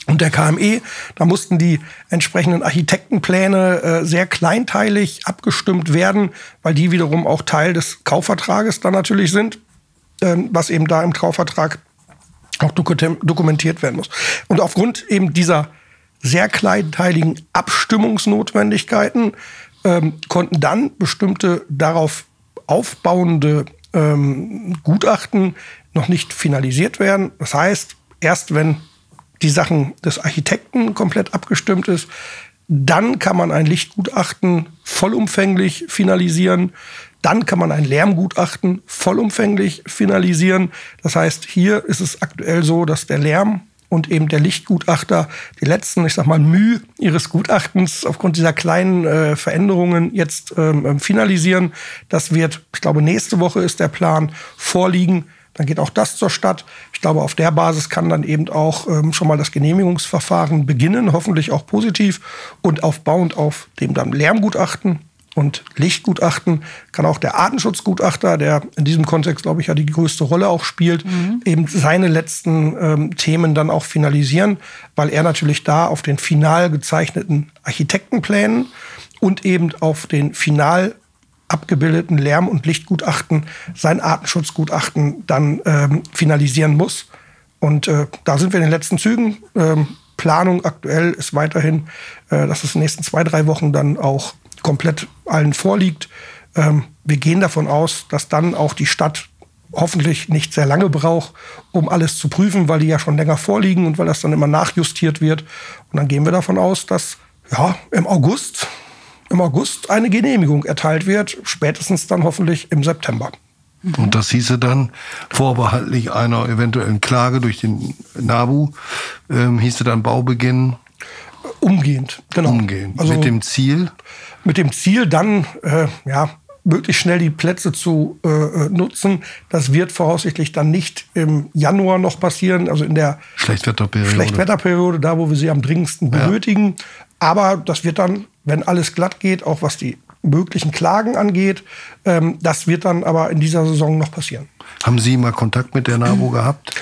und der KME. Da mussten die entsprechenden Architektenpläne äh, sehr kleinteilig abgestimmt werden, weil die wiederum auch Teil des Kaufvertrages dann natürlich sind. Ähm, was eben da im Kaufvertrag auch dokumentiert werden muss. Und aufgrund eben dieser sehr kleinteiligen Abstimmungsnotwendigkeiten ähm, konnten dann bestimmte darauf aufbauende ähm, Gutachten noch nicht finalisiert werden. Das heißt, erst wenn die Sachen des Architekten komplett abgestimmt ist, dann kann man ein Lichtgutachten vollumfänglich finalisieren. Dann kann man ein Lärmgutachten vollumfänglich finalisieren. Das heißt, hier ist es aktuell so, dass der Lärm und eben der Lichtgutachter die letzten, ich sag mal, Mühe ihres Gutachtens aufgrund dieser kleinen äh, Veränderungen jetzt ähm, ähm, finalisieren. Das wird, ich glaube, nächste Woche ist der Plan vorliegen. Dann geht auch das zur Stadt. Ich glaube, auf der Basis kann dann eben auch ähm, schon mal das Genehmigungsverfahren beginnen, hoffentlich auch positiv und aufbauend auf dem dann Lärmgutachten und Lichtgutachten kann auch der Artenschutzgutachter, der in diesem Kontext, glaube ich, ja die größte Rolle auch spielt, mhm. eben seine letzten ähm, Themen dann auch finalisieren, weil er natürlich da auf den final gezeichneten Architektenplänen und eben auf den final abgebildeten Lärm- und Lichtgutachten sein Artenschutzgutachten dann ähm, finalisieren muss. Und äh, da sind wir in den letzten Zügen. Ähm, Planung aktuell ist weiterhin, äh, dass es in den nächsten zwei, drei Wochen dann auch komplett allen vorliegt. Ähm, wir gehen davon aus, dass dann auch die Stadt hoffentlich nicht sehr lange braucht, um alles zu prüfen, weil die ja schon länger vorliegen und weil das dann immer nachjustiert wird. Und dann gehen wir davon aus, dass ja, im August, im August eine Genehmigung erteilt wird, spätestens dann hoffentlich im September. Mhm. Und das hieße dann, vorbehaltlich einer eventuellen Klage durch den NABU, ähm, hieße dann Baubeginn umgehend, genau. Umgehend. Also mit dem Ziel? Mit dem Ziel dann, äh, ja, möglichst schnell die Plätze zu äh, äh, nutzen. Das wird voraussichtlich dann nicht im Januar noch passieren, also in der Schlechtwetterperiode, Schlechtwetterperiode da wo wir sie am dringendsten benötigen. Ja. Aber das wird dann, wenn alles glatt geht, auch was die möglichen Klagen angeht, ähm, das wird dann aber in dieser Saison noch passieren. Haben Sie mal Kontakt mit der NABU gehabt?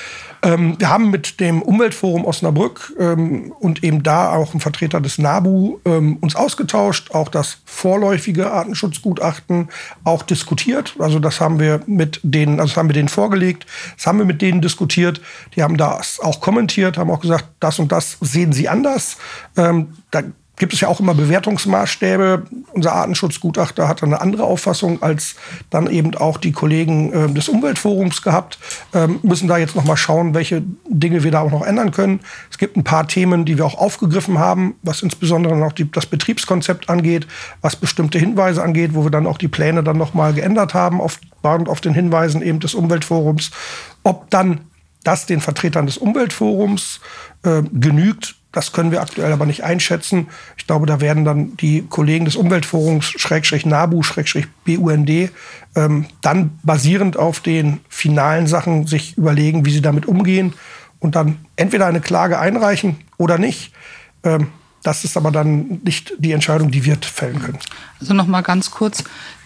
Ähm, wir haben mit dem Umweltforum Osnabrück ähm, und eben da auch ein Vertreter des NABU ähm, uns ausgetauscht, auch das vorläufige Artenschutzgutachten auch diskutiert. Also das haben wir mit denen, also das haben wir denen vorgelegt, das haben wir mit denen diskutiert. Die haben das auch kommentiert, haben auch gesagt, das und das sehen sie anders. Ähm, da gibt es ja auch immer Bewertungsmaßstäbe. Unser Artenschutzgutachter hat eine andere Auffassung als dann eben auch die Kollegen äh, des Umweltforums gehabt. Ähm, müssen da jetzt noch mal schauen, welche Dinge wir da auch noch ändern können. Es gibt ein paar Themen, die wir auch aufgegriffen haben, was insbesondere noch die, das Betriebskonzept angeht, was bestimmte Hinweise angeht, wo wir dann auch die Pläne dann noch mal geändert haben, auf, auf den Hinweisen eben des Umweltforums. Ob dann das den Vertretern des Umweltforums äh, genügt, das können wir aktuell aber nicht einschätzen. Ich glaube, da werden dann die Kollegen des Umweltforums, Schrägstrich NABU, Schrägstrich BUND, ähm, dann basierend auf den finalen Sachen sich überlegen, wie sie damit umgehen und dann entweder eine Klage einreichen oder nicht. Ähm, das ist aber dann nicht die Entscheidung, die wir fällen können. Also noch mal ganz kurz.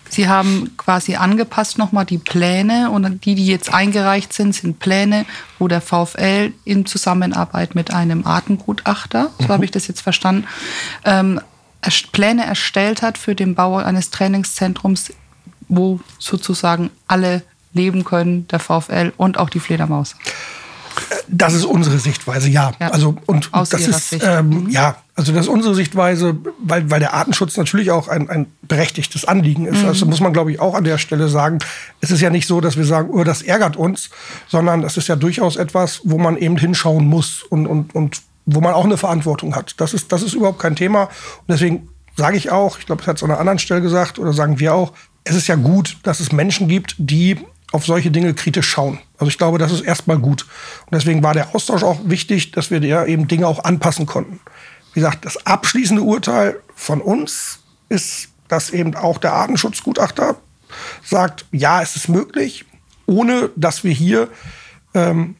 Sie haben quasi angepasst nochmal die Pläne und die, die jetzt eingereicht sind, sind Pläne, wo der VfL in Zusammenarbeit mit einem Artengutachter, so mhm. habe ich das jetzt verstanden, ähm, Pläne erstellt hat für den Bau eines Trainingszentrums, wo sozusagen alle leben können, der VfL und auch die Fledermaus. Das ist unsere Sichtweise, ja. ja. Also und Aus das ist ähm, mhm. ja, also das ist unsere Sichtweise, weil, weil der Artenschutz natürlich auch ein, ein berechtigtes Anliegen ist. Mhm. Also muss man, glaube ich, auch an der Stelle sagen. Es ist ja nicht so, dass wir sagen, oh, das ärgert uns, sondern es ist ja durchaus etwas, wo man eben hinschauen muss und, und, und wo man auch eine Verantwortung hat. Das ist, das ist überhaupt kein Thema. Und deswegen sage ich auch, ich glaube, es hat es an einer anderen Stelle gesagt, oder sagen wir auch, es ist ja gut, dass es Menschen gibt, die auf solche Dinge kritisch schauen. Also ich glaube, das ist erstmal gut. Und deswegen war der Austausch auch wichtig, dass wir ja eben Dinge auch anpassen konnten. Wie gesagt, das abschließende Urteil von uns ist, dass eben auch der Artenschutzgutachter sagt, ja, es ist möglich, ohne dass wir hier ähm,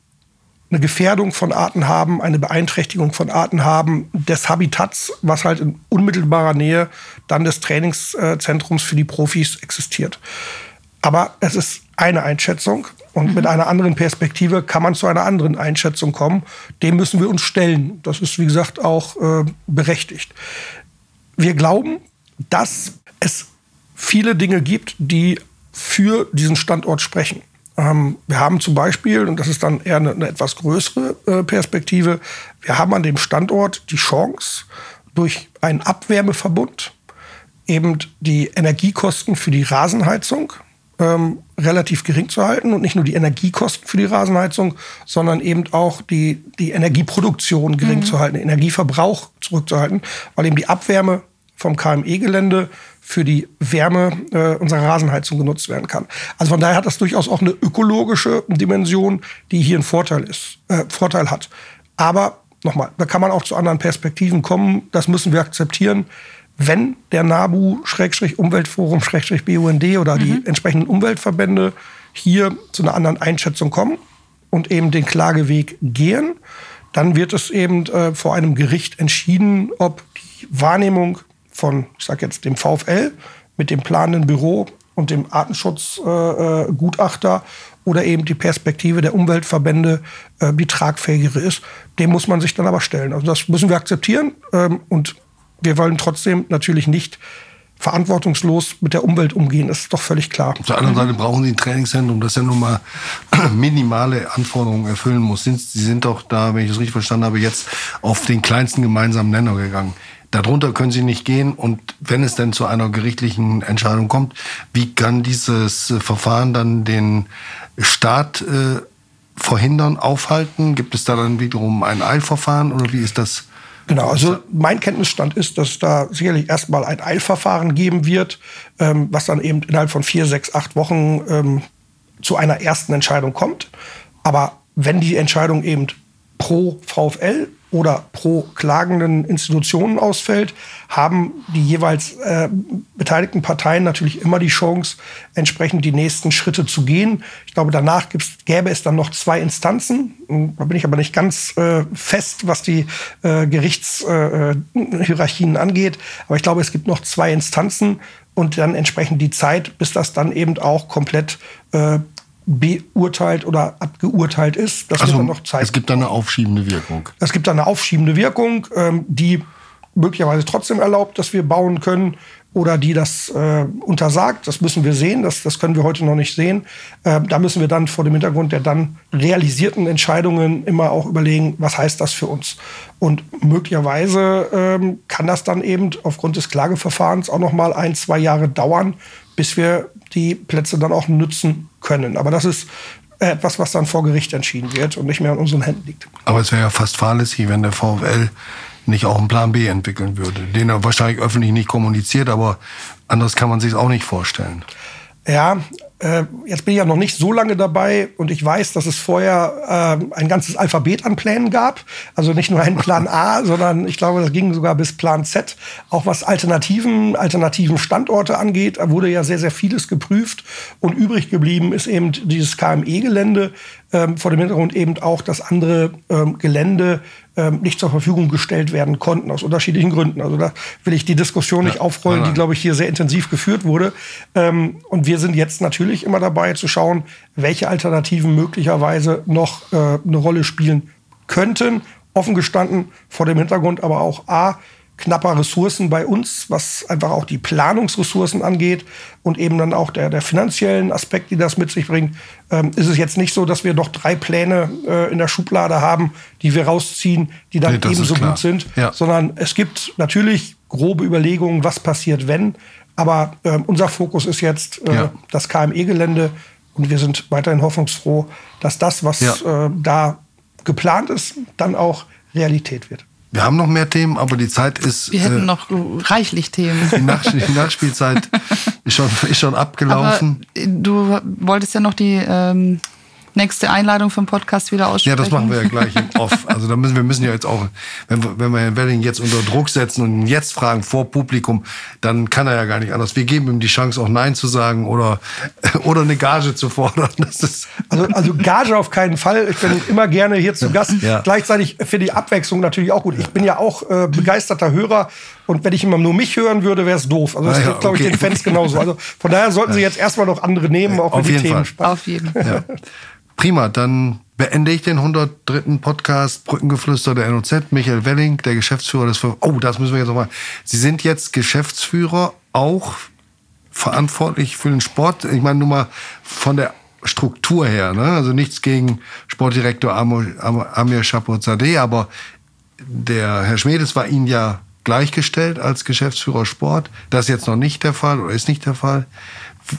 eine Gefährdung von Arten haben, eine Beeinträchtigung von Arten haben, des Habitats, was halt in unmittelbarer Nähe dann des Trainingszentrums für die Profis existiert. Aber es ist eine Einschätzung und mhm. mit einer anderen Perspektive kann man zu einer anderen Einschätzung kommen. Dem müssen wir uns stellen. Das ist, wie gesagt, auch äh, berechtigt. Wir glauben, dass es viele Dinge gibt, die für diesen Standort sprechen. Ähm, wir haben zum Beispiel, und das ist dann eher eine, eine etwas größere äh, Perspektive, wir haben an dem Standort die Chance, durch einen Abwärmeverbund eben die Energiekosten für die Rasenheizung ähm, relativ gering zu halten und nicht nur die Energiekosten für die Rasenheizung, sondern eben auch die, die Energieproduktion gering mhm. zu halten, den Energieverbrauch zurückzuhalten, weil eben die Abwärme vom KME-Gelände für die Wärme äh, unserer Rasenheizung genutzt werden kann. Also von daher hat das durchaus auch eine ökologische Dimension, die hier einen Vorteil ist, äh, Vorteil hat. Aber nochmal, da kann man auch zu anderen Perspektiven kommen. Das müssen wir akzeptieren wenn der NABU, Schrägstrich Umweltforum, Schrägstrich BUND oder mhm. die entsprechenden Umweltverbände hier zu einer anderen Einschätzung kommen und eben den Klageweg gehen, dann wird es eben äh, vor einem Gericht entschieden, ob die Wahrnehmung von, ich sage jetzt, dem VfL mit dem planenden Büro und dem Artenschutzgutachter äh, oder eben die Perspektive der Umweltverbände äh, die tragfähigere ist. Dem muss man sich dann aber stellen. Also das müssen wir akzeptieren ähm, und wir wollen trotzdem natürlich nicht verantwortungslos mit der Umwelt umgehen, das ist doch völlig klar. Auf der anderen Seite brauchen Sie ein Trainingszentrum, das ja nun mal minimale Anforderungen erfüllen muss. Sie sind doch da, wenn ich es richtig verstanden habe, jetzt auf den kleinsten gemeinsamen Nenner gegangen. Darunter können Sie nicht gehen. Und wenn es denn zu einer gerichtlichen Entscheidung kommt, wie kann dieses Verfahren dann den Staat äh, verhindern, aufhalten? Gibt es da dann wiederum ein Eilverfahren oder wie ist das? Genau, also mein Kenntnisstand ist, dass da sicherlich erstmal ein Eilverfahren geben wird, ähm, was dann eben innerhalb von vier, sechs, acht Wochen ähm, zu einer ersten Entscheidung kommt. Aber wenn die Entscheidung eben pro VfL oder pro klagenden Institutionen ausfällt, haben die jeweils äh, beteiligten Parteien natürlich immer die Chance, entsprechend die nächsten Schritte zu gehen. Ich glaube, danach gäbe es dann noch zwei Instanzen. Da bin ich aber nicht ganz äh, fest, was die äh, Gerichtshierarchien äh, angeht. Aber ich glaube, es gibt noch zwei Instanzen und dann entsprechend die Zeit, bis das dann eben auch komplett äh, beurteilt oder abgeurteilt ist. Das also, wird dann noch Zeit. Es gibt dann eine aufschiebende Wirkung. Es gibt dann eine aufschiebende Wirkung, ähm, die möglicherweise trotzdem erlaubt, dass wir bauen können oder die das äh, untersagt. Das müssen wir sehen, das, das können wir heute noch nicht sehen. Äh, da müssen wir dann vor dem Hintergrund der dann realisierten Entscheidungen immer auch überlegen, was heißt das für uns. Und möglicherweise ähm, kann das dann eben aufgrund des Klageverfahrens auch noch mal ein, zwei Jahre dauern, bis wir die Plätze dann auch nutzen können. Aber das ist etwas, was dann vor Gericht entschieden wird und nicht mehr in unseren Händen liegt. Aber es wäre ja fast fahrlässig, wenn der VfL nicht auch einen Plan B entwickeln würde, den er wahrscheinlich öffentlich nicht kommuniziert, aber anders kann man sich auch nicht vorstellen. Ja, äh, jetzt bin ich ja noch nicht so lange dabei und ich weiß, dass es vorher äh, ein ganzes Alphabet an Plänen gab. Also nicht nur einen Plan A, sondern ich glaube, das ging sogar bis Plan Z. Auch was Alternativen, alternativen Standorte angeht, da wurde ja sehr, sehr vieles geprüft. Und übrig geblieben ist eben dieses KME-Gelände, ähm, vor dem Hintergrund eben auch, dass andere ähm, Gelände ähm, nicht zur Verfügung gestellt werden konnten, aus unterschiedlichen Gründen. Also da will ich die Diskussion nicht aufrollen, die, glaube ich, hier sehr intensiv geführt wurde. Ähm, und wir sind jetzt natürlich immer dabei zu schauen, welche Alternativen möglicherweise noch äh, eine Rolle spielen könnten. Offen gestanden vor dem Hintergrund aber auch A, knapper Ressourcen bei uns, was einfach auch die Planungsressourcen angeht und eben dann auch der, der finanziellen Aspekt, die das mit sich bringt, ähm, ist es jetzt nicht so, dass wir noch drei Pläne äh, in der Schublade haben, die wir rausziehen, die dann nee, ebenso gut sind, ja. sondern es gibt natürlich grobe Überlegungen, was passiert, wenn. Aber äh, unser Fokus ist jetzt äh, ja. das KME-Gelände und wir sind weiterhin hoffnungsfroh, dass das, was ja. äh, da geplant ist, dann auch Realität wird. Wir haben noch mehr Themen, aber die Zeit ist. Wir hätten äh, noch reichlich Themen. Die, Nach die Nachspielzeit ist schon, ist schon abgelaufen. Aber du wolltest ja noch die ähm, nächste Einladung für den Podcast wieder aussprechen. Ja, das machen wir ja gleich im Off. Also da müssen wir müssen ja jetzt auch, wenn wir, wenn wir Herrn Welling jetzt unter Druck setzen und ihn jetzt fragen vor Publikum, dann kann er ja gar nicht anders. Wir geben ihm die Chance, auch Nein zu sagen oder, oder eine Gage zu fordern. Das ist also, also Gage auf keinen Fall. Ich bin immer gerne hier zu Gast. Ja. Gleichzeitig für die Abwechslung natürlich auch gut. Ich bin ja auch äh, begeisterter Hörer. Und wenn ich immer nur mich hören würde, wäre es doof. Also das ja, glaube ich, den Fans genauso. Also von daher sollten Sie jetzt erstmal noch andere nehmen, auch wenn die Themen Fall. Auf jeden Fall. Ja. Prima, dann beende ich den 103. Podcast Brückengeflüster der NOZ. Michael Welling, der Geschäftsführer des... Oh, das müssen wir jetzt nochmal... Sie sind jetzt Geschäftsführer, auch verantwortlich für den Sport. Ich meine nur mal von der Struktur her. Ne? Also nichts gegen Sportdirektor Amir, Amir aber der Herr Schmedes war Ihnen ja gleichgestellt als Geschäftsführer Sport. Das ist jetzt noch nicht der Fall oder ist nicht der Fall.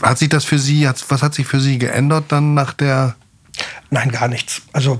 Hat sich das für Sie, was hat sich für Sie geändert dann nach der Nein, gar nichts. Also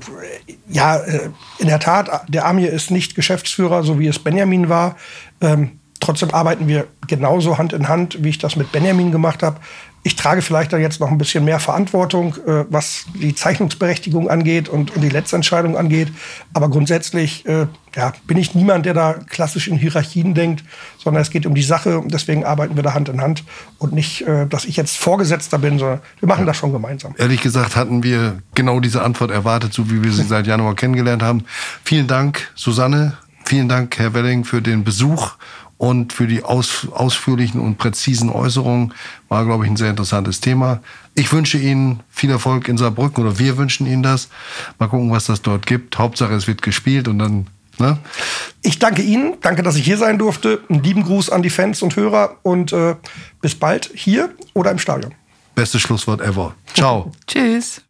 ja, äh, in der Tat, der Amir ist nicht Geschäftsführer, so wie es Benjamin war. Ähm, trotzdem arbeiten wir genauso Hand in Hand, wie ich das mit Benjamin gemacht habe. Ich trage vielleicht dann jetzt noch ein bisschen mehr Verantwortung, äh, was die Zeichnungsberechtigung angeht und, und, die Letztentscheidung angeht. Aber grundsätzlich äh, ja, bin ich niemand, der da klassisch in Hierarchien denkt, sondern es geht um die Sache und deswegen arbeiten wir da Hand in Hand und nicht, äh, dass ich jetzt Vorgesetzter bin, sondern wir machen ja. das schon gemeinsam. Ehrlich gesagt hatten wir genau diese Antwort erwartet, so wie wir sie seit Januar kennengelernt haben. Vielen Dank, Susanne. Vielen Dank, Herr Welling, für den Besuch und für die aus, ausführlichen und präzisen Äußerungen. War, glaube ich, ein sehr interessantes Thema. Ich wünsche Ihnen viel Erfolg in Saarbrücken oder wir wünschen Ihnen das. Mal gucken, was das dort gibt. Hauptsache, es wird gespielt und dann. Ne? Ich danke Ihnen, danke, dass ich hier sein durfte. Einen lieben Gruß an die Fans und Hörer und äh, bis bald hier oder im Stadion. Bestes Schlusswort ever. Ciao. Tschüss.